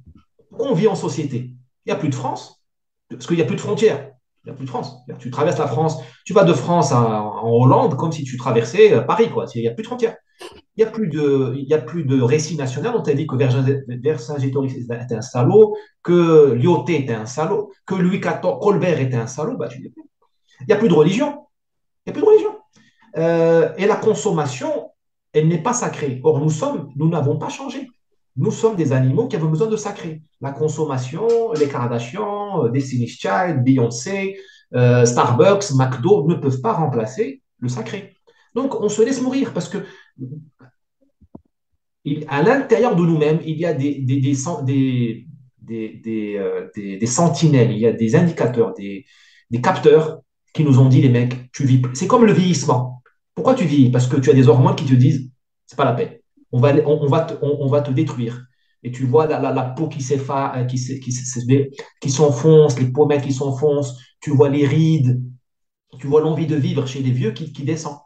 Pourquoi on vit en société? Il n'y a plus de France. Parce qu'il n'y a plus de frontières. Il n'y a plus de France. Tu traverses la France, tu vas de France en Hollande comme si tu traversais euh, Paris. Quoi. Il n'y a plus de frontières. Il n'y a, plus de, récit national. On t'a dit que Vercingétorix était un salaud, que Lyoté était un salaud, que Louis XIV, Colbert était un salaud. Bah, il n'y a plus de religion. Il n'y a plus de religion. Euh, et la consommation, elle n'est pas sacrée. Or, nous sommes, nous n'avons pas changé. Nous sommes des animaux qui avons besoin de sacré. La consommation, les Kardashians, euh, Destiny's Child, Beyoncé, euh, Starbucks, McDo ne peuvent pas remplacer le sacré. Donc, on se laisse mourir parce que à l'intérieur de nous-mêmes, il y a des, euh, sentinelles, il y a des indicateurs, des, capteurs qui nous ont dit, les mecs, tu vis. C'est comme le vieillissement. Pourquoi tu vis Parce que tu as des hormones qui te disent, c'est pas la peine on va, te, détruire. Et tu vois la, la, peau qui s'efface, euh, qui, s'enfonce, les pommettes qui s'enfoncent, tu vois les rides, tu vois l'envie de vivre chez les vieux qui, qui descend.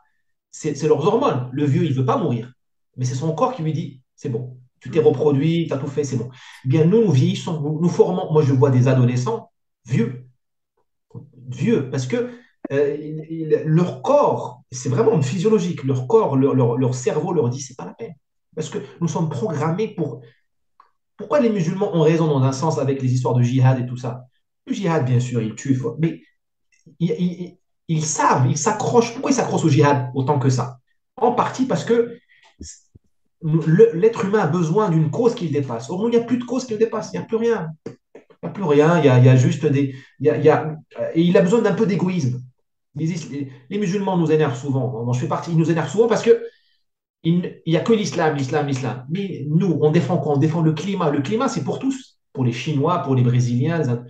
C'est leurs hormones. Le vieux, il ne veut pas mourir. Mais c'est son corps qui lui dit, c'est bon, tu t'es reproduit, tu as tout fait, c'est bon. Eh bien, nous, nous vieillissons, nous, formons. Moi, je vois des adolescents vieux. Vieux, parce que euh, leur corps, c'est vraiment physiologique. Leur corps, leur cerveau leur dit, c'est pas la peine. Parce que nous sommes programmés pour... Pourquoi les musulmans ont raison dans un sens avec les histoires de jihad et tout ça? Le jihad, bien sûr, il tue, mais ils, savent, ils s'accrochent. Pourquoi ils s'accrochent au jihad autant que ça? En partie parce que l'être humain a besoin d'une cause qui le dépasse. Or, il n'y a plus de cause qui le dépasse, il n'y a plus rien. Il n'y a plus rien, il y a, juste des... Il a, besoin d'un peu d'égoïsme. Les, musulmans nous énervent souvent. Je fais partie, ils nous énervent souvent parce que il n'y a que l'islam, l'islam, l'islam. Mais nous, on défend quoi? On défend le climat. Le climat, c'est pour tous, pour les Chinois, pour les Brésiliens.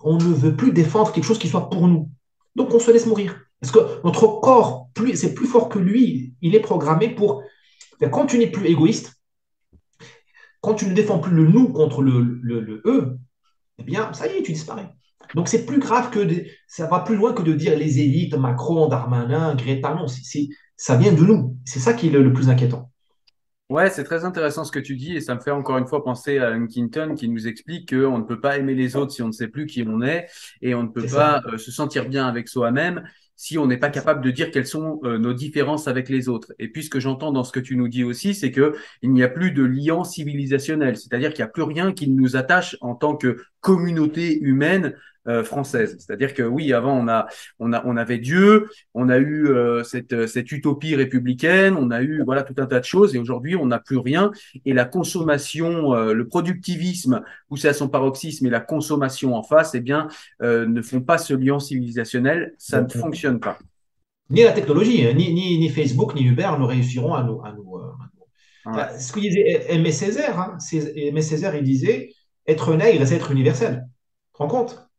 On ne veut plus défendre quelque chose qui soit pour nous. Donc, on se laisse mourir. Parce que notre corps, c'est plus fort que lui. Il est programmé pour. Quand tu n'es plus égoïste, quand tu ne défends plus le nous contre le, le, eux, eh bien, ça y est, tu disparais. Donc, c'est plus grave que. ça va plus loin que de dire les élites, Macron, Darmanin, Greta. Non, c'est ça vient de nous. C'est ça qui est le, plus inquiétant. Ouais, c'est très intéressant ce que tu dis et ça me fait encore une fois penser à Huntington qui nous explique qu'on ne peut pas aimer les autres si on ne sait plus qui on est et on ne peut pas euh, se sentir bien avec soi-même si on n'est pas capable de dire quelles sont euh, nos différences avec les autres. Et puis ce que j'entends dans ce que tu nous dis aussi, c'est que il n'y a plus de lien civilisationnel, c'est-à-dire qu'il n'y a plus rien qui nous attache en tant que communauté humaine euh, française. C'est-à-dire que oui, avant on a, on a, on avait Dieu, on a eu euh, cette, cette utopie républicaine, on a eu voilà tout un tas de choses, et aujourd'hui on n'a plus rien. Et la consommation, euh, le productivisme poussé à son paroxysme et la consommation en face, eh bien, ne font pas ce lien civilisationnel. Ça ne fonctionne pas. Ni la technologie, hein, ni, ni, ni, Facebook, ni Uber ne réussiront à nous. À nous, Ce que disait Aimé Césaire, hein, Aimé Césaire, il disait être nègre, c'est être universel. Tu te rends compte?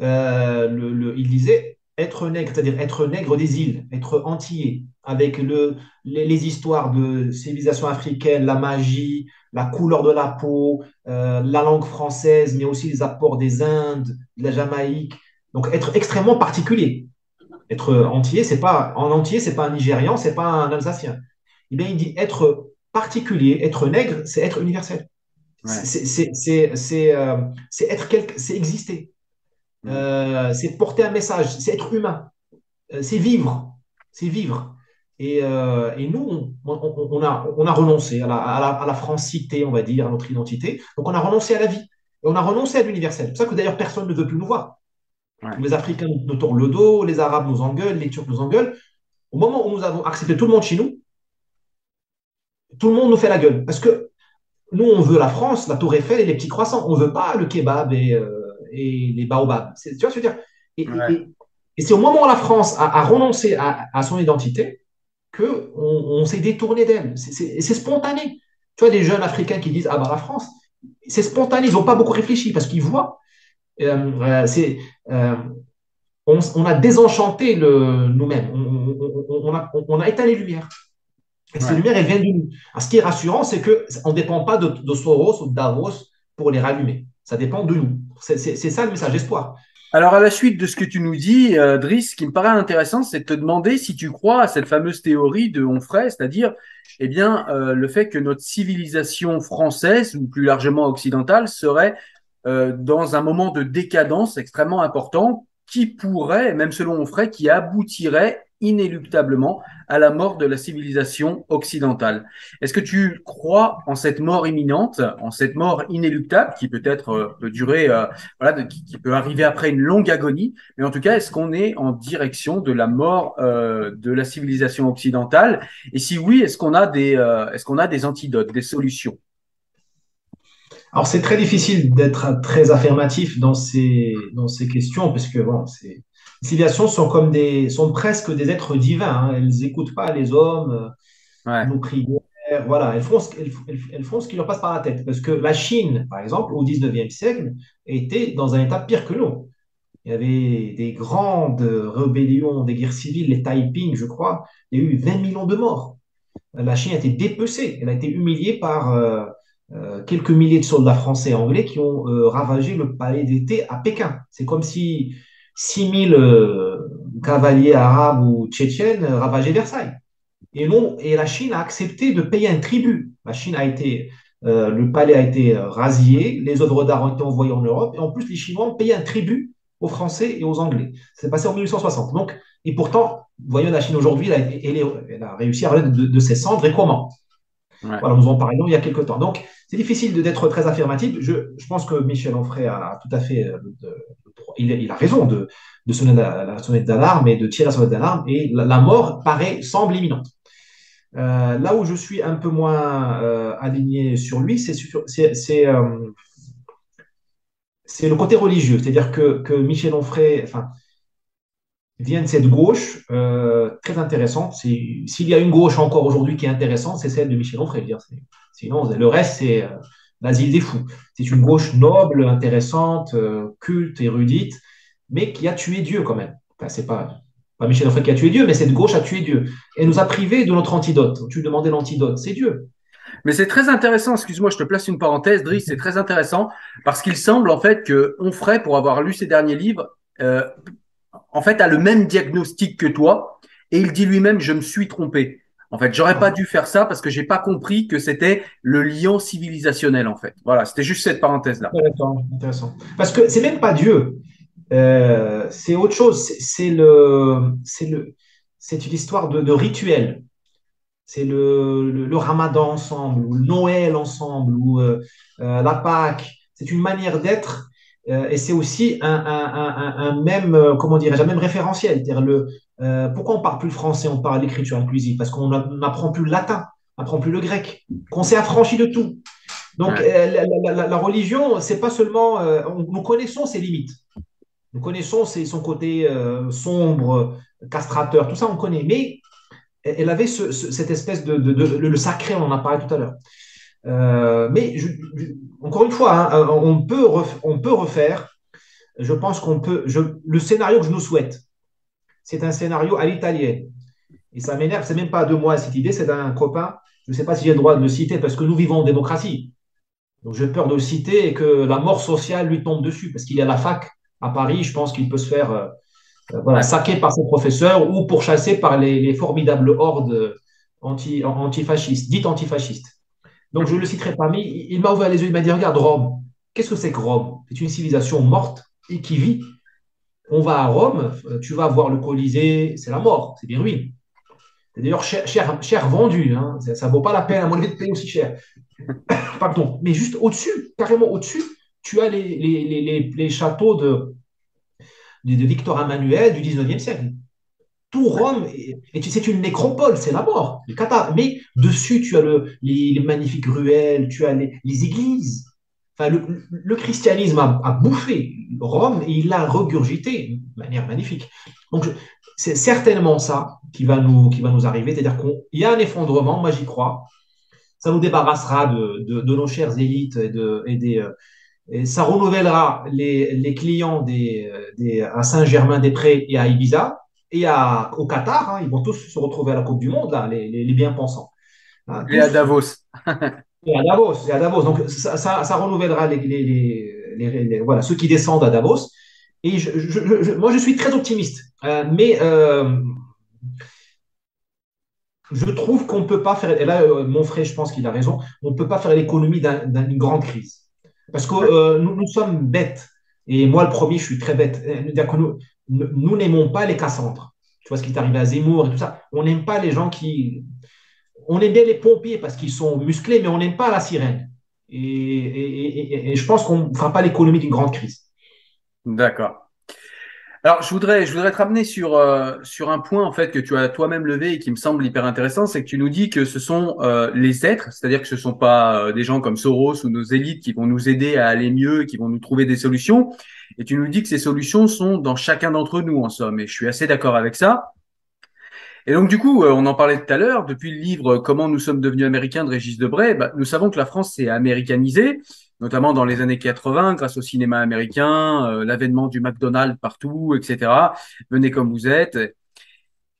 Euh, le, il disait être nègre, c'est-à-dire être nègre des îles, être antillais, avec le, les, histoires de civilisation africaine, la magie, la couleur de la peau, euh, la langue française, mais aussi les apports des Indes, de la Jamaïque. Donc être extrêmement particulier. Être entier, c'est pas en entier, c'est pas un Nigérian, c'est pas un Alsacien. Eh bien, il dit être particulier, être nègre, c'est être universel. C'est euh, être quelque, c'est exister. Euh, c'est porter un message, c'est être humain, euh, c'est vivre, c'est vivre. Et, euh, et nous, on, a, on a renoncé à la, à, la, francité, on va dire, à notre identité. Donc on a renoncé à la vie. Et on a renoncé à l'universel. C'est pour ça que d'ailleurs personne ne veut plus nous voir. Les Africains nous tournent le dos, les Arabes nous engueulent, les Turcs nous engueulent. Au moment où nous avons accepté tout le monde chez nous, tout le monde nous fait la gueule. Parce que nous, on veut la France, la Tour Eiffel et les petits croissants. On ne veut pas le kebab et, et les baobabs. Tu vois ce que je veux dire? Et, Et c'est au moment où la France a, renoncé à, son identité qu'on on, s'est détourné d'elle. C'est spontané. Tu vois, des jeunes Africains qui disent Ah bah la France, c'est spontané, ils n'ont pas beaucoup réfléchi parce qu'ils voient. Euh, c'est, euh, on, a désenchanté nous-mêmes. On, on, a, éteint les lumières. Et ces lumières, elles viennent de nous. ce qui est rassurant, c'est qu'on ne dépend pas de, de, Soros ou de Davos pour les rallumer. Ça dépend de nous. C'est ça le message d'espoir. Alors, à la suite de ce que tu nous dis, euh, Driss, ce qui me paraît intéressant, c'est de te demander si tu crois à cette fameuse théorie de Onfray, c'est-à-dire eh bien, euh, le fait que notre civilisation française, ou plus largement occidentale, serait euh, dans un moment de décadence extrêmement important qui pourrait, même selon Onfray, qui aboutirait inéluctablement à la mort de la civilisation occidentale. Est-ce que tu crois en cette mort imminente, en cette mort inéluctable qui peut être euh, peut durer, euh, voilà, qui, peut arriver après une longue agonie, mais en tout cas, est-ce qu'on est en direction de la mort euh, de la civilisation occidentale? Et si oui, est-ce qu'on a des, est-ce qu'on a des antidotes, des solutions? Alors, c'est très difficile d'être très affirmatif dans ces, dans ces questions, parce que bon, c'est, civilisations sont comme des, sont presque des êtres divins. Hein. Elles n'écoutent pas les hommes, euh, nos prières. Voilà, elles font, ce, elles, font ce qui leur passe par la tête. Parce que la Chine, par exemple, au 19e siècle, était dans un état pire que nous. Il y avait des grandes rébellions, des guerres civiles, les Taiping, je crois. Il y a eu 20 millions de morts. La Chine a été dépecée. Elle a été humiliée par euh, euh, quelques milliers de soldats français et anglais qui ont ravagé le palais d'été à Pékin. C'est comme si 6000 euh, cavaliers arabes ou tchétchènes ravageaient Versailles. Et, non, et la Chine a accepté de payer un tribut. La Chine a été, euh, le palais a été euh, rasié, les œuvres d'art ont été envoyées en Europe, et en plus, les Chinois ont payé un tribut aux Français et aux Anglais. C'est passé en 1860. Donc, et pourtant, voyons la Chine aujourd'hui, elle, a réussi à revenir de, ses cendres, et comment? Voilà, nous en parlions il y a quelques temps. Donc, c'est difficile d'être très affirmatif. Je, je, pense que Michel Onfray a tout à fait il, a raison de, sonner la, sonnette d'alarme et de tirer la sonnette d'alarme, et la, mort paraît, semble imminente. Euh, là où je suis un peu moins euh, aligné sur lui, c'est euh, c'est le côté religieux. C'est-à-dire que, que, Michel Onfray enfin, vient de cette gauche très intéressante. S'il y a une gauche encore aujourd'hui qui est intéressante, c'est celle de Michel Onfray. Sinon, le reste, c'est l'asile des fous. C'est une gauche noble, intéressante, euh, culte, érudite, mais qui a tué Dieu quand même. Enfin, c'est pas, Michel Onfray qui a tué Dieu, mais cette gauche a tué Dieu. Et nous a privés de notre antidote. Tu demandais l'antidote, c'est Dieu. Mais c'est très intéressant, excuse-moi, je te place une parenthèse, Driss, c'est très intéressant parce qu'il semble en fait que Onfray, pour avoir lu ses derniers livres, euh, en fait a le même diagnostic que toi et il dit lui-même je me suis trompé. En fait, j'aurais pas dû faire ça parce que j'ai pas compris que c'était le lien civilisationnel, en fait. Voilà, c'était juste cette parenthèse-là. Intéressant, intéressant. Parce que c'est même pas Dieu. Euh, c'est autre chose. C'est le, c'est le, c'est une histoire de, rituel. C'est le, le, Ramadan ensemble, ou le Noël ensemble, ou euh, euh, la Pâque. C'est une manière d'être et c'est aussi un, un, un, un même, comment dirais-je, un même référentiel. C'est-à-dire le, euh, pourquoi on parle plus le français, on parle l'écriture inclusive? Parce qu'on n'apprend plus le latin, on n'apprend plus le grec, qu'on s'est affranchi de tout. Donc euh, la, religion, c'est pas seulement, euh, nous connaissons ses limites, nous connaissons son côté sombre, castrateur, tout ça on connaît. Mais elle avait cette espèce de, le sacré, on en a parlé tout à l'heure. mais encore une fois, hein, on, peut on peut refaire. Je pense qu'on peut. le scénario que je nous souhaite, c'est un scénario à l'italienne. Et ça m'énerve, c'est même pas de moi cette idée, c'est d'un copain, je ne sais pas si j'ai le droit de le citer, parce que nous vivons en démocratie. Donc j'ai peur de le citer et que la mort sociale lui tombe dessus, parce qu'il est à la fac à Paris, je pense qu'il peut se faire euh, euh, saquer par ses professeurs ou pourchasser par les, formidables hordes anti, antifascistes, dites antifascistes. Donc je ne le citerai pas, mais il m'a ouvert les yeux, il m'a dit, regarde Rome, qu'est-ce que c'est que Rome? C'est une civilisation morte et qui vit on va à Rome, euh, tu vas voir le Colisée, c'est la mort, c'est des ruines. C'est d'ailleurs cher, cher, vendu, hein. ça ne vaut pas la peine à mon avis de payer aussi cher. Pardon, mais juste au-dessus, carrément au-dessus, tu as les, châteaux de, Victor Emmanuel du 19e siècle. Tout Rome, c'est une nécropole, c'est la mort. Mais dessus, tu as le, les, magnifiques ruelles, tu as les, églises. Enfin, le, christianisme a, bouffé Rome et il l'a regurgité de manière magnifique. Donc, c'est certainement ça qui va nous, qui va nous arriver. C'est-à-dire qu'il y a un effondrement, moi j'y crois. Ça nous débarrassera de, de, nos chères élites et, de, et des, euh, et ça renouvellera les, les clients des, des, à Saint-Germain-des-Prés et à Ibiza et à, au Qatar. Hein. ils vont tous se retrouver à la Coupe du Monde, là, les, les, bien-pensants. Hein, et à Davos. et à Davos. Donc, ça, renouvellera les, voilà, ceux qui descendent à Davos. Et moi, je suis très optimiste. Euh, mais euh, je trouve qu'on ne peut pas faire, et là, euh, mon frère, je pense qu'il a raison, on ne peut pas faire l'économie d'une grande crise. Parce que nous, nous, sommes bêtes. Et moi, le premier, je suis très bête. Nous n'aimons pas les Cassandres. Tu vois ce qui est arrivé à Zemmour et tout ça. On n'aime pas les gens qui. On aime bien les pompiers parce qu'ils sont musclés, mais on n'aime pas la sirène. Et, je pense qu'on ne fera pas l'économie d'une grande crise. D'accord. Alors, je voudrais, je voudrais te ramener sur, euh, sur un point en fait que tu as toi-même levé et qui me semble hyper intéressant, c'est que tu nous dis que ce sont euh, les êtres, c'est-à-dire que ce sont pas euh, des gens comme Soros ou nos élites qui vont nous aider à aller mieux, qui vont nous trouver des solutions. Et tu nous dis que ces solutions sont dans chacun d'entre nous en somme. Et je suis assez d'accord avec ça. Et donc du coup, on en parlait tout à l'heure, depuis le livre Comment nous sommes devenus américains de Régis Debray, bah, nous savons que la France s'est américanisée notamment dans les années 80, grâce au cinéma américain, euh, l'avènement du McDonald's partout, etc. Venez comme vous êtes.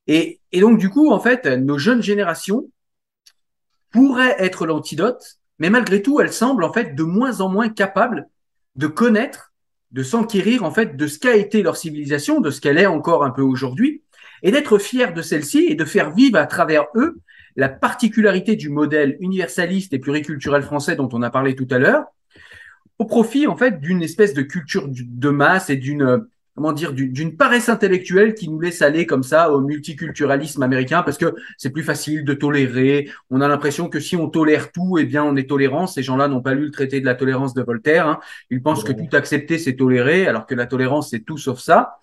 Et, et, donc, du coup, en fait, nos jeunes générations pourraient être l'antidote, mais malgré tout, elles semblent en fait de moins en moins capables de connaître, de s'enquérir en fait de ce qu'a été leur civilisation, de ce qu'elle est encore un peu aujourd'hui, et d'être fiers de celle-ci et de faire vivre à travers eux la particularité du modèle universaliste et pluriculturel français dont on a parlé tout à l'heure, au profit en fait d'une espèce de culture de masse et d'une comment dire d'une paresse intellectuelle qui nous laisse aller comme ça au multiculturalisme américain parce que c'est plus facile de tolérer. On a l'impression que si on tolère tout, eh bien on est tolérant. Ces gens-là n'ont pas lu le traité de la tolérance de Voltaire. Hein. Ils pensent que tout accepter c'est tolérer, alors que la tolérance c'est tout sauf ça.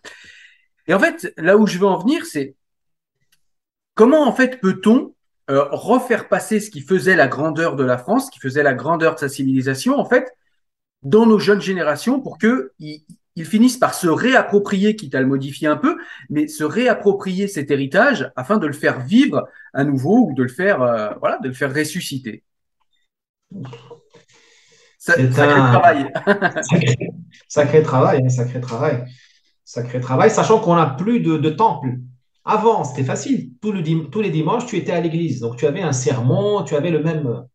Et en fait, là où je veux en venir, c'est comment en fait peut-on euh, refaire passer ce qui faisait la grandeur de la France, ce qui faisait la grandeur de sa civilisation, en fait, dans nos jeunes générations pour que ils, finissent par se réapproprier, quitte à le modifier un peu, mais se réapproprier cet héritage afin de le faire vivre à nouveau ou de le faire, euh, voilà, de le faire ressusciter. sacré travail. sacré, travail, hein, sacré travail. Sacré travail, sachant qu'on n'a plus de, temple. Avant, c'était facile. tous les dimanches, tu étais à l'église. Donc, tu avais un sermon, tu avais le même,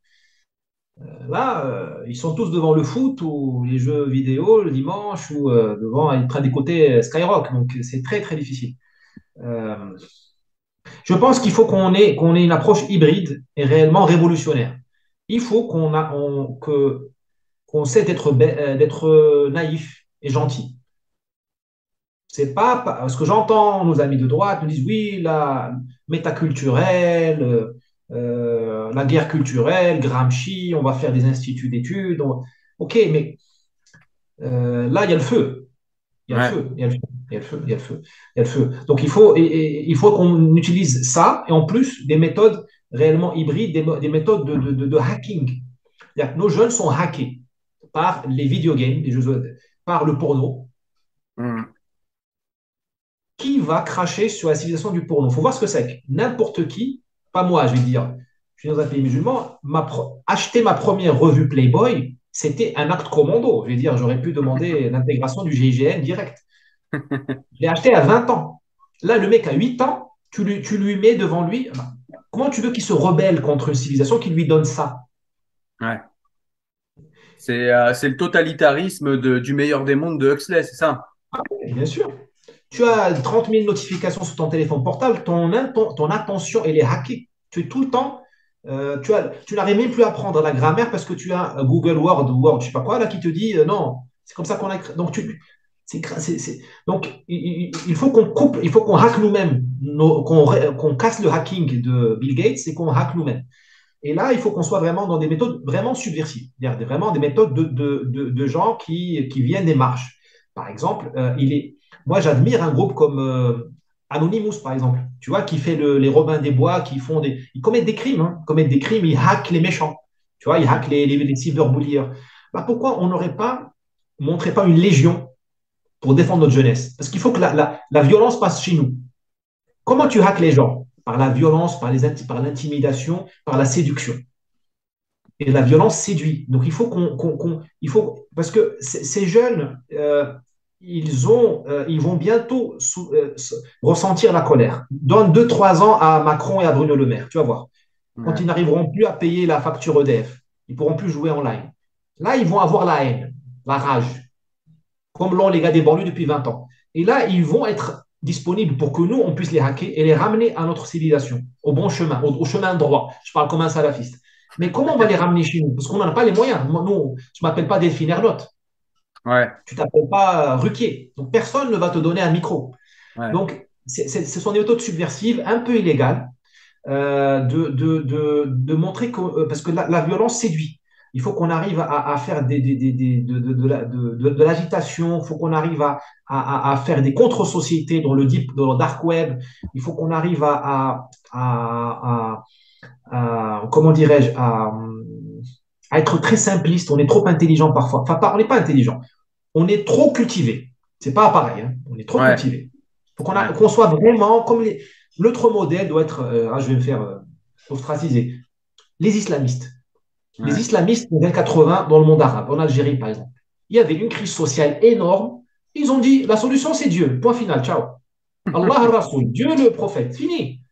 euh, là, euh, ils sont tous devant le foot ou les jeux vidéo le dimanche ou euh, devant prennent des côtés Skyrock. Donc c'est très très difficile. je pense qu'il faut qu'on ait, qu'on ait une approche hybride et réellement révolutionnaire. Il faut qu'on que, qu'on sait d'être, d'être naïf et gentil. C'est pas ce que j'entends, nos amis de droite nous disent oui, la métaculturelle, euh, la guerre culturelle, Gramsci, on va faire des instituts d'études. Ok, mais euh, là, il y a le feu. Il y a le feu, il y a le feu, il y a le feu, il y a le. Donc, il faut, il faut qu'on utilise ça et en plus des méthodes réellement hybrides, des, méthodes de, de, de, hacking. Nos jeunes sont hackés par les videogames, les jeux, par le porno. Qui va cracher sur la civilisation du porno Il faut voir ce que c'est. N'importe qui pas moi, je vais dire, je suis dans un pays musulman, acheter ma première revue Playboy, c'était un acte commando. Je vais dire, j'aurais pu demander l'intégration du GIGN direct. Je l'ai acheté à 20 ans. Là, le mec a 8 ans, tu lui, tu lui mets devant lui. Comment tu veux qu'il se rebelle contre une civilisation qui lui donne ça? Ouais. C'est euh, le totalitarisme du meilleur des mondes de Huxley, c'est ça? Ah Bien sûr tu as 30 000 notifications sur ton téléphone portable, ton, attention, est hackée. Tu es tout le temps, euh, tu, tu n'arrives même plus à apprendre la grammaire parce que tu as Google Word Word, je sais pas quoi, là, qui te dit euh, non, c'est comme ça qu'on a écrit. Donc, tu, donc il, faut qu'on coupe, il faut qu'on hack nous-mêmes, qu'on casse le hacking de Bill Gates et qu'on hack nous-mêmes. Et là, il faut qu'on soit vraiment dans des méthodes vraiment subversives, vraiment des méthodes de, gens qui, qui viennent des marches. Par exemple, euh, il est, moi, j'admire un groupe comme euh, Anonymous, par exemple, tu vois, qui fait les Robins des Bois, qui font des. Ils commettent des crimes, hein, commettent des crimes, ils hackent les méchants, tu vois, ils hackent les, les, cyberbulliers. bah, pourquoi on n'aurait pas montré pas une légion pour défendre notre jeunesse? Parce qu'il faut que la, la, violence passe chez nous. Comment tu hackes les gens? Par la violence, par l'intimidation, par, par la séduction. Et la violence séduit. Donc il faut qu'on, il faut parce que ces jeunes, euh, ils ont, euh, ils vont bientôt euh, ressentir la colère. Donne deux trois ans à Macron et à Bruno Le Maire, tu vas voir. Quand ils n'arriveront plus à payer la facture EDF, ils pourront plus jouer en ligne. Là, ils vont avoir la haine, la rage, comme l'ont les gars des banlieues depuis 20 ans. Et là, ils vont être disponibles pour que nous, on puisse les hacker et les ramener à notre civilisation, au bon chemin, au, chemin droit. Je parle comme un salafiste. Mais comment on va les ramener chez nous? Parce qu'on n'en a pas les moyens. Nous, je ne m'appelle pas Delphine Ernotte. Ouais. Tu t'appelles pas Ruquier. Donc, personne ne va te donner un micro. Donc, ce sont des méthodes subversives, un peu illégales, euh, de, de, de, montrer que, euh, parce que la, violence séduit. Il faut qu'on arrive à, faire des, des, des, de, de, l'agitation, il faut qu'on arrive à, à, faire des contre-sociétés dans le deep, dans le dark web, il faut qu'on arrive à, à, comment dirais-je, à, être très simpliste. On est trop intelligent parfois. Enfin, on n'est pas intelligent. On est trop cultivé. C'est pas pareil. Hein. On est trop cultivé. Il faut qu'on soit vraiment comme les, L'autre modèle doit être, euh, ah, je vais me faire euh, ostraciser, les islamistes. Les islamistes des années 80 dans le monde arabe, en Algérie par exemple. Il y avait une crise sociale énorme. Ils ont dit la solution c'est Dieu. Point final. Ciao. Allah Rasoul, Dieu le prophète. Fini.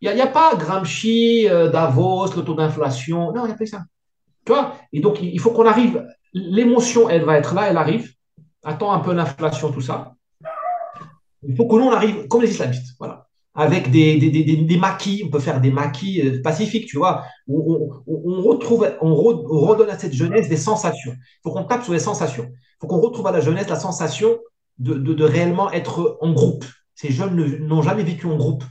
Il n'y a, pas Gramsci, euh, Davos, le taux d'inflation. Non, il n'y a pas ça. Tu vois? Et donc, il faut qu'on arrive. L'émotion, elle va être là, elle arrive. Attends un peu l'inflation, tout ça. Il faut que nous, on arrive comme les islamistes. Voilà avec des, des, maquis, on peut faire des maquis euh, pacifiques, tu vois, on, retrouve, on, redonne à cette jeunesse des sensations. Il faut qu'on tape sur les sensations. Il faut qu'on retrouve à la jeunesse la sensation de réellement être en groupe. Ces jeunes n'ont jamais vécu en groupe.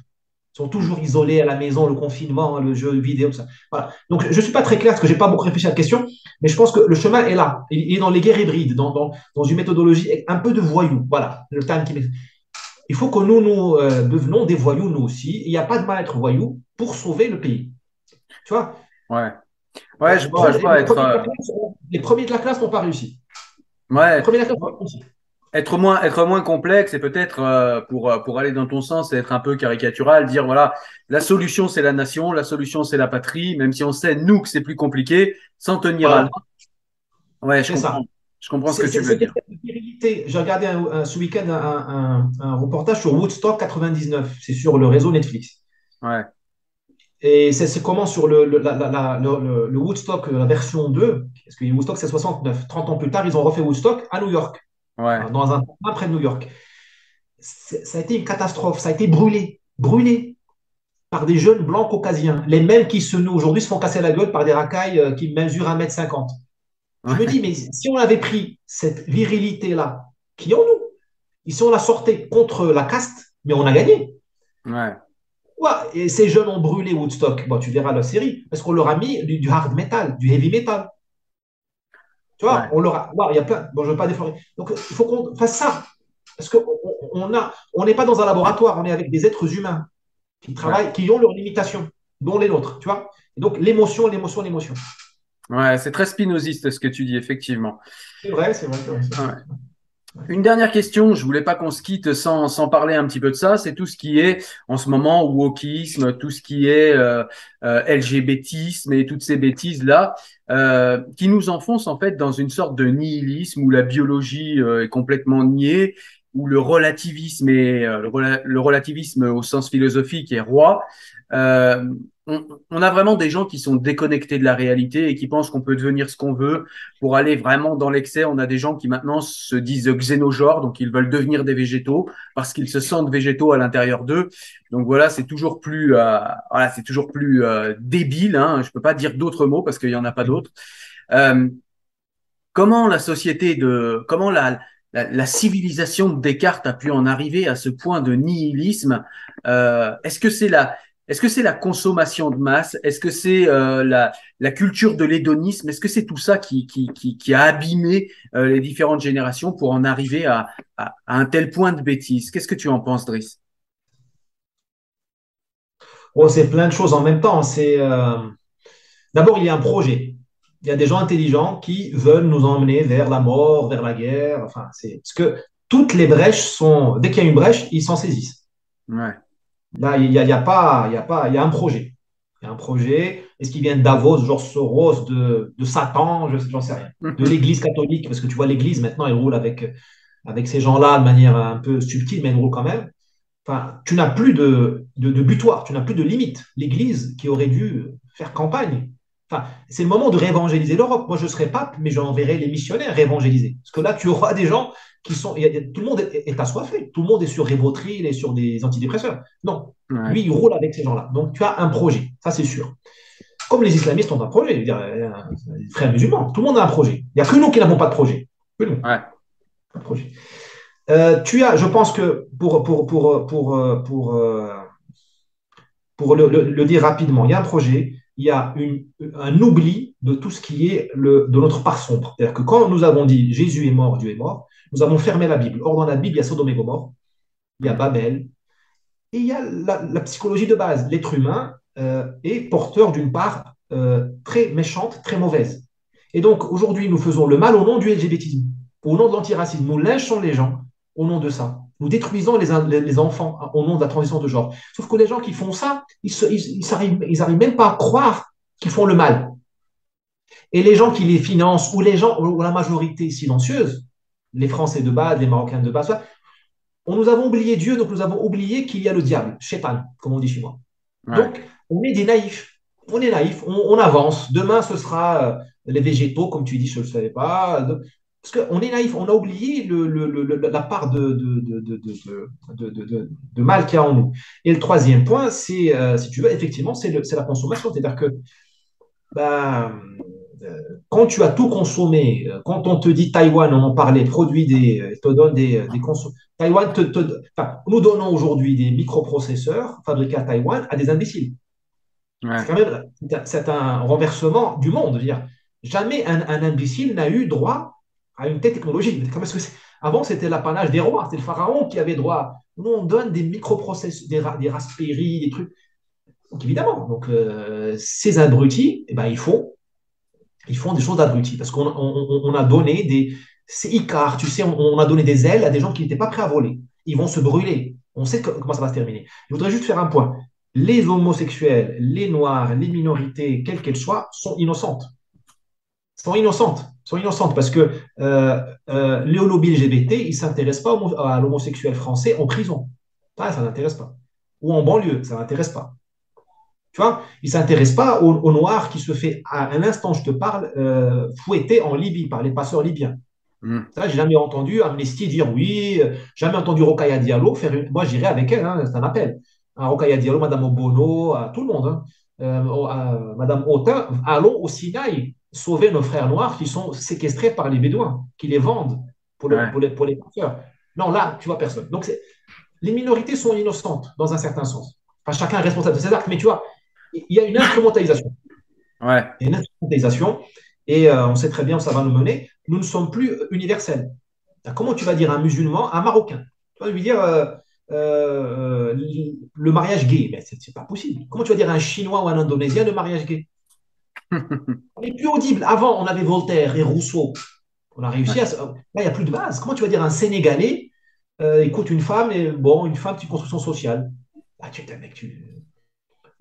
Ils sont toujours isolés à la maison, le confinement, le jeu vidéo, tout ça. Voilà. Donc, je ne suis pas très clair parce que je n'ai pas beaucoup réfléchi à la question, mais je pense que le chemin est là. Il est dans les guerres hybrides, dans, dans, dans une méthodologie un peu de voyou. Voilà, le terme qui il faut que nous, nous euh, devenons des voyous, nous aussi. Il n'y a pas de mal à être voyou pour sauver le pays. Tu vois? Ouais. Ouais, je vois, je vois les, être... premiers euh, les premiers de la classe n'ont pas réussi. Ouais. Les premiers de la classe n'ont pas réussi. Être moins, être moins complexe et peut-être euh, pour, pour aller dans ton sens et être un peu caricatural, dire voilà, la solution c'est la nation, la solution c'est la patrie, même si on sait nous que c'est plus compliqué, sans tenir à Ouais, je comprends. Ça. Je comprends ce que tu veux dire. J'ai regardé ce week-end un, reportage sur Woodstock 99. C'est sur le réseau Netflix. Ouais. Et c'est comment sur le, le, Woodstock, la version 2, parce que Woodstock c'est 69. 30 ans plus tard, ils ont refait Woodstock à New York. Ouais. Dans un près de New York. Ça a été une catastrophe. Ça a été brûlé. Brûlé par des jeunes blancs caucasiens. Les mêmes qui se nous aujourd'hui se font casser la gueule par des racailles euh, qui mesurent 1m50. Je me dis, mais si on avait pris cette virilité-là, qui en nous, ils sont la sortie contre la caste, mais on a gagné. Ouais. Et ces jeunes ont brûlé Woodstock. Bon, tu verras la série, parce qu'on leur a mis du, hard metal, du heavy metal. Tu vois, on leur a. il y a plein. Bon, je ne veux pas déflorer. Donc, il faut qu'on fasse ça. Parce qu'on on a, on n'est pas dans un laboratoire, on est avec des êtres humains qui travaillent, qui ont leurs limitations, dont les nôtres. Tu vois donc, l'émotion, l'émotion, l'émotion. Ouais, c'est très spinoziste ce que tu dis, effectivement. C'est vrai, c'est vrai. Une dernière question, je voulais pas qu'on se quitte sans, sans parler un petit peu de ça, c'est tout ce qui est en ce moment wokisme, tout ce qui est euh, euh, LGBTisme et toutes ces bêtises là, euh, qui nous enfoncent en fait dans une sorte de nihilisme où la biologie euh, est complètement niée, où le relativisme est euh, le, relativisme au sens philosophique est roi. Euh, on, a vraiment des gens qui sont déconnectés de la réalité et qui pensent qu'on peut devenir ce qu'on veut pour aller vraiment dans l'excès. On a des gens qui maintenant se disent xénogenres, donc ils veulent devenir des végétaux parce qu'ils se sentent végétaux à l'intérieur d'eux. Donc voilà, c'est toujours plus, euh, voilà, c'est toujours plus euh, débile. Hein. Je peux pas dire d'autres mots parce qu'il y en a pas d'autres. Euh, comment la société de, comment la, la, civilisation de Descartes a pu en arriver à ce point de nihilisme? Est-ce que c'est la est-ce que c'est la consommation de masse? Est-ce que c'est euh, la, la, culture de l'hédonisme? Est-ce que c'est tout ça qui, qui, qui, qui a abîmé euh, les différentes générations pour en arriver à, à, un tel point de bêtise? Qu'est-ce que tu en penses, Driss? Oh, C'est plein de choses en même temps. C'est euh, D'abord, il y a un projet. il y a des gens intelligents qui veulent nous emmener vers la mort, vers la guerre. Enfin, c'est parce que toutes les brèches sont. Dès qu'il y a une brèche, ils s'en saisissent. Ouais. Là, il n'y a, y a, pas, il y a pas, il y a un projet. Il y a un projet. Est-ce qu'il vient de Davos, Georges Soros, de, de Satan? Je n'en sais rien. De l'Église catholique, parce que tu vois, l'Église maintenant, elle roule avec, avec ces gens-là de manière un peu subtile, mais elle roule quand même. Enfin, tu n'as plus de, de, de butoir, tu n'as plus de limite. L'Église qui aurait dû faire campagne Enfin, c'est le moment de réévangéliser l'Europe. Moi, je serai pape, mais j'enverrai les missionnaires réévangéliser. Parce que là, tu auras des gens qui sont. tout le monde est, assoiffé. Tout le monde est sur Rivotril et sur des antidépresseurs. Non. Lui, il roule avec ces gens-là. Donc, tu as un projet. Ça, c'est sûr. Comme les islamistes ont un projet. Je veux dire, les frères musulmans, tout le monde a un projet. Il n'y a que nous qui n'avons pas de projet. Que nous. Ouais. De projet. Euh, tu as, je pense que pour, pour, pour, pour, pour, pour, euh, pour le, le, dire rapidement, il y a un projet il y a une, un oubli de tout ce qui est le, de notre part sombre. C'est-à-dire que quand nous avons dit Jésus est mort, Dieu est mort, nous avons fermé la Bible. Or, dans la Bible, il y a Sodome et il y a Babel, et il y a la, psychologie de base. L'être humain euh, est porteur d'une part euh, très méchante, très mauvaise. Et donc, aujourd'hui, nous faisons le mal au nom du LGBTisme, au nom de l'antiracisme. Nous lynchons les gens au nom de ça. Nous détruisons les, enfants au nom de la transition de genre. Sauf que les gens qui font ça, ils n'arrivent ils, même pas à croire qu'ils font le mal. Et les gens qui les financent, ou les gens, ou la majorité silencieuse, les Français de base, les Marocains de base, on nous avons oublié Dieu, donc nous avons oublié qu'il y a le diable, Shaitan, comme on dit chez moi. Donc, on est des naïfs. On est naïfs, on, avance. Demain, ce sera euh, les végétaux, comme tu dis, je ne le savais pas. Parce qu'on est naïf, on a oublié le, le, la part de, de, mal qu'il y a en nous. Et le troisième point, c'est, euh, si tu veux, effectivement, c'est, la consommation. C'est-à-dire que bah, euh, quand tu as tout consommé, euh, quand on te dit Taïwan, on en parlait, produit des, te donne des, des Taïwan, te, enfin, nous donnons aujourd'hui des microprocesseurs fabriqués à Taïwan à des imbéciles. C'est quand même c'est un renversement du monde. Dire, jamais un, un imbécile n'a eu droit à une telle technologie. que Avant, c'était l'apanage des rois, c'était le pharaon qui avait droit. Nous, on donne des microprocesseurs, des, des Raspberry, des trucs. Donc, évidemment, donc, euh, ces abrutis, eh ben, ils, font, ils font des choses d'abrutis parce qu'on on, a donné des. C'est Icar, tu sais, on, a donné des ailes à des gens qui n'étaient pas prêts à voler. Ils vont se brûler. On sait comment ça va se terminer. Je voudrais juste faire un point. Les homosexuels, les noirs, les minorités, quelles qu'elles soient, sont innocentes. Sont innocentes sont innocentes parce que euh, euh, les lobby LGBT, ils ne s'intéressent pas à l'homosexuel français en prison. Ça n'intéresse pas. Ou en banlieue, ça n'intéresse pas. Tu vois, ils ne s'intéressent pas au, noir qui se fait, à un instant, je te parle, euh, fouetté en Libye par les passeurs libyens. Mm. Ça, j'ai jamais entendu Amnesty dire oui, jamais entendu Rokaya Diallo faire une. Moi, j'irai avec elle, hein, c'est un appel. À Rokaya Diallo, Madame Obono, à tout le monde. Hein. Euh, Madame Autain, allons au Sinaï sauver nos frères noirs qui sont séquestrés par les Bédouins, qui les vendent pour, pour les, pour les Non, là, tu vois personne. Donc, les minorités sont innocentes dans un certain sens. Enfin, chacun est responsable de ses actes, mais tu vois, il y a une instrumentalisation. Ouais. Il y a une instrumentalisation, et euh, on sait très bien où ça va nous mener. Nous ne sommes plus universels. Comment tu vas dire un musulman, un marocain? Tu vas lui dire euh, euh, le mariage gay, mais c'est pas possible. Comment tu vas dire un chinois ou un indonésien le mariage gay? On est plus audible. Avant, on avait Voltaire et Rousseau. On a réussi à. Là, il n'y a plus de base. Comment tu vas dire un Sénégalais euh, écoute une femme et bon, une femme, c'est une construction sociale. Ah, tu, mec, tu...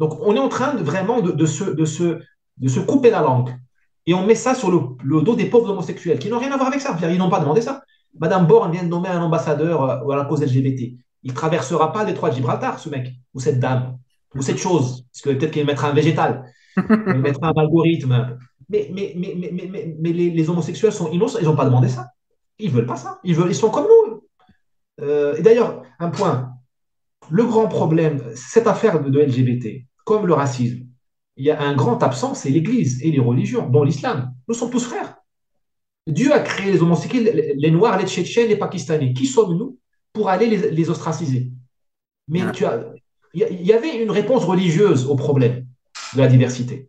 Donc, on est en train de, vraiment de, se, de, se, de se couper la langue. Et on met ça sur le, dos des pauvres homosexuels qui n'ont rien à voir avec ça. Ils n'ont pas demandé ça. Madame Borne vient de nommer un ambassadeur euh, à la cause LGBT. Il ne traversera pas les trois de Gibraltar, ce mec, ou cette dame, ou cette chose. Parce que peut-être qu'il mettra un végétal mettre un algorithme. Mais, mais, mais, mais, mais, les, homosexuels sont innocents, ils n'ont pas demandé ça. Ils ne veulent pas ça. Ils, veulent, ils sont comme nous. Euh, et d'ailleurs, un point. Le grand problème, cette affaire de, LGBT, comme le racisme, il y a un grand absent, c'est l'Église et les religions, dont l'islam. Nous sommes tous frères. Dieu a créé les homosexuels, les, Noirs, les Tchétchènes, les Pakistanais. Qui sommes-nous pour aller les, ostraciser? Mais tu as, il y avait une réponse religieuse au problème de la diversité.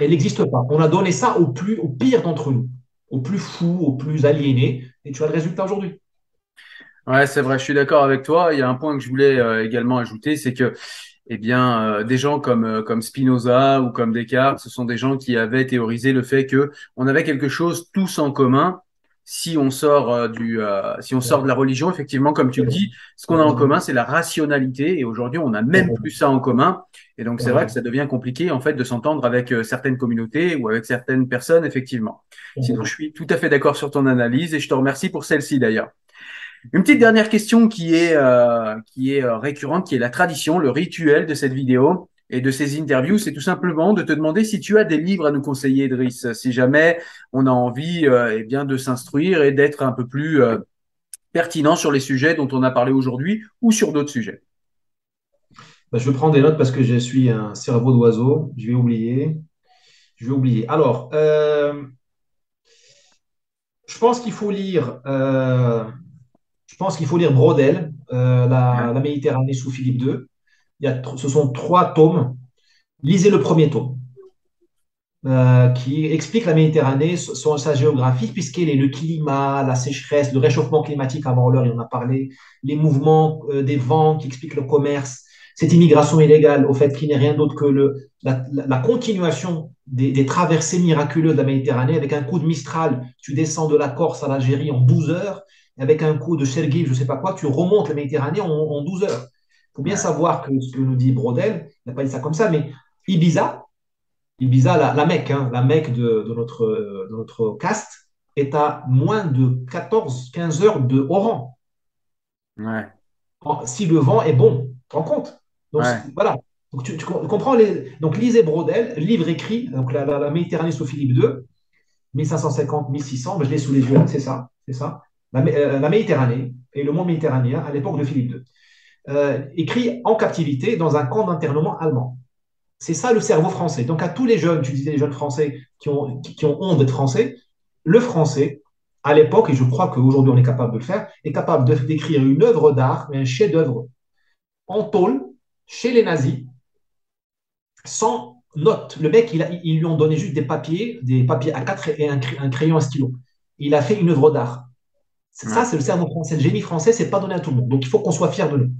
Elle n'existe pas. On a donné ça au, plus, au pire d'entre nous, au plus fou, au plus aliéné, et tu as le résultat aujourd'hui. Ouais, c'est vrai, je suis d'accord avec toi. Il y a un point que je voulais euh, également ajouter, c'est que eh bien, euh, des gens comme, euh, comme Spinoza ou comme Descartes, ce sont des gens qui avaient théorisé le fait que on avait quelque chose tous en commun. Si on sort euh, du, si on sort de la religion, effectivement, comme tu le dis, ce qu'on a en commun, c'est la rationalité. Et aujourd'hui, on n'a même plus ça en commun. Et donc, c'est vrai que ça devient compliqué, en fait, de s'entendre avec certaines communautés ou avec certaines personnes, effectivement. Sinon, je suis tout à fait d'accord sur ton analyse et je te remercie pour celle-ci, d'ailleurs. Une petite dernière question qui est, euh, euh, récurrente, qui est la tradition, le rituel de cette vidéo et de ces interviews, c'est tout simplement de te demander si tu as des livres à nous conseiller, Driss, si jamais on a envie euh, eh bien, de s'instruire et d'être un peu plus pertinent sur les sujets dont on a parlé aujourd'hui ou sur d'autres sujets. Bah, je vais prendre des notes parce que je suis un cerveau d'oiseau. Je vais oublier. Je vais oublier. Alors, je pense qu'il faut lire je pense qu'il faut lire Brodel, euh, la, Méditerranée sous Philippe II. Il y a, ce sont trois tomes. Lisez le premier tome, euh, qui explique la Méditerranée, son, sa géographie, puisqu'elle est le climat, la sécheresse, le réchauffement climatique, avant l'heure, il en a parlé, les mouvements euh, des vents qui expliquent le commerce, cette immigration illégale, au fait qu'il n'est rien d'autre que le, la, continuation des, des, traversées miraculeuses de la Méditerranée, avec un coup de Mistral, tu descends de la Corse à l'Algérie en 12 heures, avec un coup de Sergei, je ne sais pas quoi, tu remontes la Méditerranée en, 12 heures. Il faut bien savoir que ce que nous dit Brodel, il n'a pas dit ça comme ça, mais Ibiza, Ibiza, la, la Mecque, hein, la Mecque de, notre, de notre caste, est à moins de 14-15 heures de Oran. Ouais. Si le vent est bon, tu te rends compte? Donc, voilà. Donc, tu, comprends les... Donc, lisez Brodel, livre écrit, donc la, la, Méditerranée sous Philippe II, 1550-1600, je l'ai sous les yeux, c'est ça, c'est ça. Euh, la, Méditerranée et le monde méditerranéen à l'époque de Philippe II, euh, écrit en captivité dans un camp d'internement allemand. C'est ça le cerveau français. Donc à tous les jeunes, tu disais les jeunes français qui ont, honte d'être français, le français, à l'époque, et je crois qu'aujourd'hui on est capable de le faire, est capable d'écrire une œuvre d'art, un chef-d'œuvre en tôle, chez les nazis, sans note. Le mec, il ils lui ont donné juste des papiers, des papiers à quatre et un, un crayon, un stylo. Il a fait une œuvre d'art. Ça, c'est le cerveau français. Le génie français, c'est pas donné à tout le monde. Donc, il faut qu'on soit fier de nous.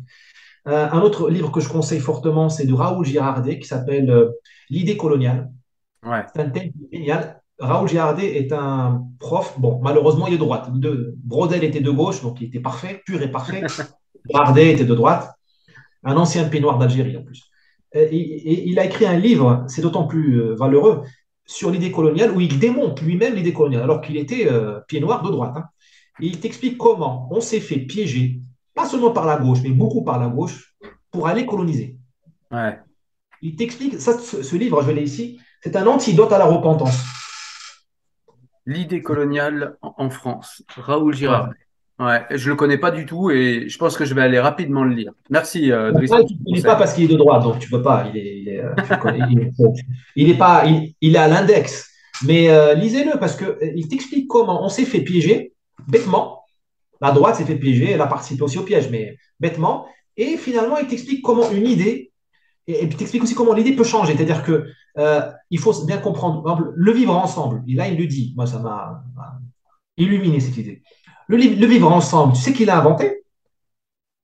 Euh, un autre livre que je conseille fortement, c'est de Raoul Girardet, qui s'appelle euh, L'idée coloniale. C'est un thème génial. Raoul Girardet est un prof, bon, malheureusement, il est de droite. De, Brodel était de gauche, donc il était parfait, pur et parfait. Girardet était de droite. Un ancien peignoir d'Algérie, en plus. Et, il a écrit un livre, c'est d'autant plus euh, valeureux, sur l'idée coloniale, où il démonte lui-même l'idée coloniale, alors qu'il était pied noir de droite. Hein il t'explique comment on s'est fait piéger, pas seulement par la gauche, mais beaucoup par la gauche, pour aller coloniser. Il t'explique, ça, ce, livre, je l'ai ici, c'est un antidote à la repentance. L'idée coloniale en France, Raoul Girard. Ouais. je le connais pas du tout et je pense que je vais aller rapidement le lire. Merci. Euh, il n'est pas parce qu'il est de droite, donc tu peux pas. Il est, il est, euh, pas, il, est à l'index. Mais euh, lisez-le parce qu'il euh, t'explique comment on s'est fait piéger bêtement. La droite s'est fait piéger, elle a participé aussi au piège, mais bêtement. Et finalement, il t'explique comment une idée, et, il t'explique aussi comment l'idée peut changer. C'est-à-dire que euh, il faut bien comprendre, le vivre ensemble. Et là, il le dit, moi, ça m'a illuminé cette idée. Le, le vivre ensemble, tu sais qui l'a inventé?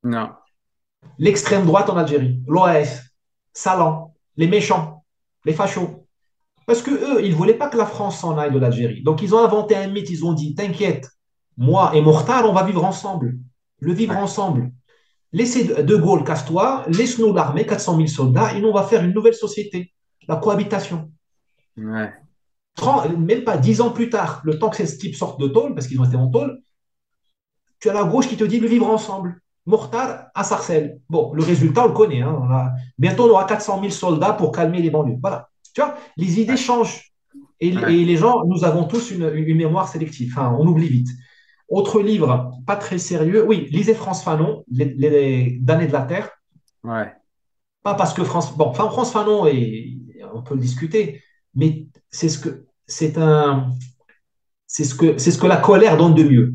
Non. L'extrême droite en Algérie, l'OAS, Salan, les méchants, les fachos. Parce que eux, ils ne voulaient pas que la France s'en aille de l'Algérie. Donc, ils ont inventé un mythe. Ils ont dit T'inquiète, moi et Mortal, on va vivre ensemble. Le vivre ensemble. Laissez De Gaulle, casse-toi, laisse-nous l'armée, 400 000 soldats, et nous, on va faire une nouvelle société, la cohabitation. Ouais. même pas dix ans plus tard, le temps que ces types sortent de tôle, parce qu'ils ont été en tôle, tu as la gauche qui te dit le vivre ensemble. Mortar à Sarcelles. Bon, le résultat, on le connaît. Hein. bientôt, on aura 400 000 soldats pour calmer les banlieues. Voilà. Tu vois, les idées changent. Et, les gens, nous avons tous une, une mémoire sélective. Enfin, on oublie vite. Autre livre, pas très sérieux. Oui, lisez France Fanon, Les, les damnés de la Terre. Ouais. Pas parce que France. Bon, enfin, France Fanon, et on peut le discuter, mais c'est ce que. C'est un. C'est ce, que, c'est ce que la colère donne de mieux.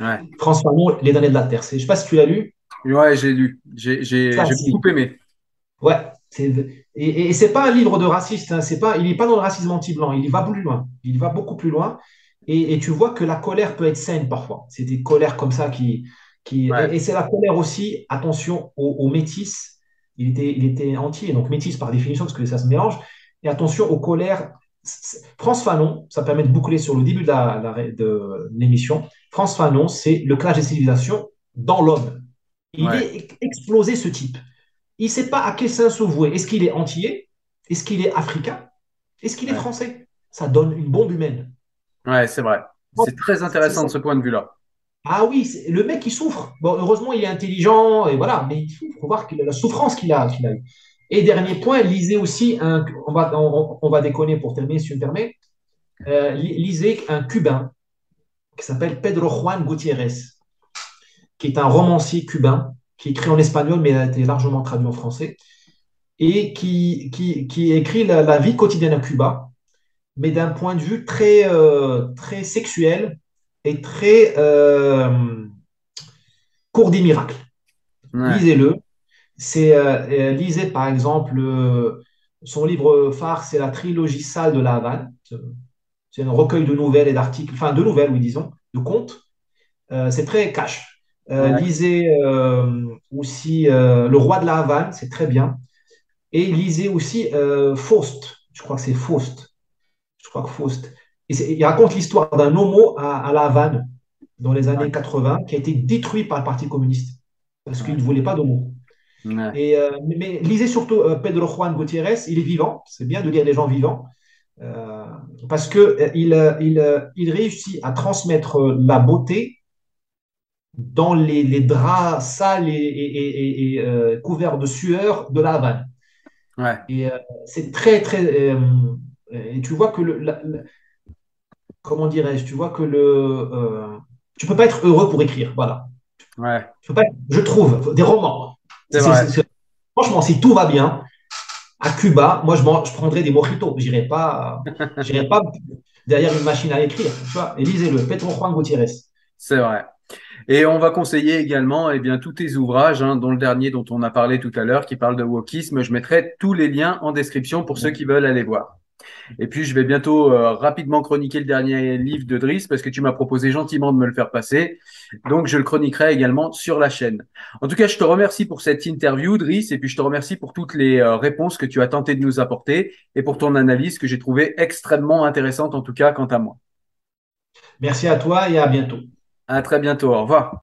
Ouais. France Fanon, Les damnés de la Terre. Je ne sais pas si tu l'as lu. Ouais, j'ai lu. J'ai, j'ai, beaucoup aimé. Ouais. et, et, c'est pas un livre de raciste. Hein. C'est pas, il n'est pas dans le racisme anti-blanc. Il va plus loin. Il va beaucoup plus loin. Et, tu vois que la colère peut être saine parfois. C'est des colères comme ça qui. qui Et, c'est la colère aussi, attention aux, métis Il était, il était entier, donc métis par définition, parce que ça se mélange. Et attention aux colères. France Fanon, ça permet de boucler sur le début de, de l'émission. France Fanon, c'est le clash des civilisations dans l'homme. Il est explosé, ce type. Il ne sait pas à quel sens se vouer. Est-ce qu'il est entier? Est-ce qu'il est africain? Est-ce qu'il est français? Ça donne une bombe humaine. Ouais, c'est vrai. C'est très intéressant de ce point de vue-là. Ah oui, le mec, il souffre. Bon, heureusement, il est intelligent, et voilà, mais il faut voir la souffrance qu'il a, qu'il a eu. Et dernier point, lisez aussi un. On va, on, va déconner pour terminer, si tu me permets. Euh, lisez un Cubain qui s'appelle Pedro Juan Gutiérrez, qui est un romancier cubain, qui écrit en espagnol, mais a été largement traduit en français, et qui, qui, écrit la, vie quotidienne à Cuba, mais d'un point de vue très, euh, très sexuel et très euh, court des miracles. Lisez-le. C'est euh, lisez par exemple son livre phare, c'est la trilogie sale de la Havane. C'est un recueil de nouvelles et d'articles, enfin de nouvelles, oui, disons, de contes. c'est très cash. Euh, lisez euh, aussi euh, Le Roi de la Havane, c'est très bien. Et lisez aussi Faust, je crois que c'est Faust. Je crois que Faust. il raconte l'histoire d'un homo à, la Havane dans les années 80 qui a été détruit par le Parti communiste parce qu'il ne voulait pas d'homo. Et, mais, lisez surtout Pedro Juan Gutiérrez, il est vivant, c'est bien de lire les gens vivants, parce qu'il il, il, il, réussit à transmettre la beauté dans les, draps sales et, euh, couverts de sueur de la Havane. Et euh, c'est très, très. Euh, et tu vois que le. comment dirais-je Tu vois que le. tu peux pas être heureux pour écrire, voilà. Ouais. je trouve, des romans. franchement, si tout va bien, à Cuba, moi, je, je prendrais des mojitos. Je n'irai pas, pas derrière une machine à écrire. Tu vois, et lisez-le, Pedro Juan Gutiérrez. C'est vrai. Et on va conseiller également eh bien, tous tes ouvrages, hein, dont le dernier dont on a parlé tout à l'heure, qui parle de wokisme. Je mettrai tous les liens en description pour ceux qui veulent aller voir. Et puis, je vais bientôt euh, rapidement chroniquer le dernier livre de Driss parce que tu m'as proposé gentiment de me le faire passer. Donc, je le chroniquerai également sur la chaîne. En tout cas, je te remercie pour cette interview, Driss, et puis je te remercie pour toutes les euh, réponses que tu as tenté de nous apporter et pour ton analyse que j'ai trouvée extrêmement intéressante, en tout cas, quant à moi. Merci à toi et à bientôt. À très bientôt. Au revoir.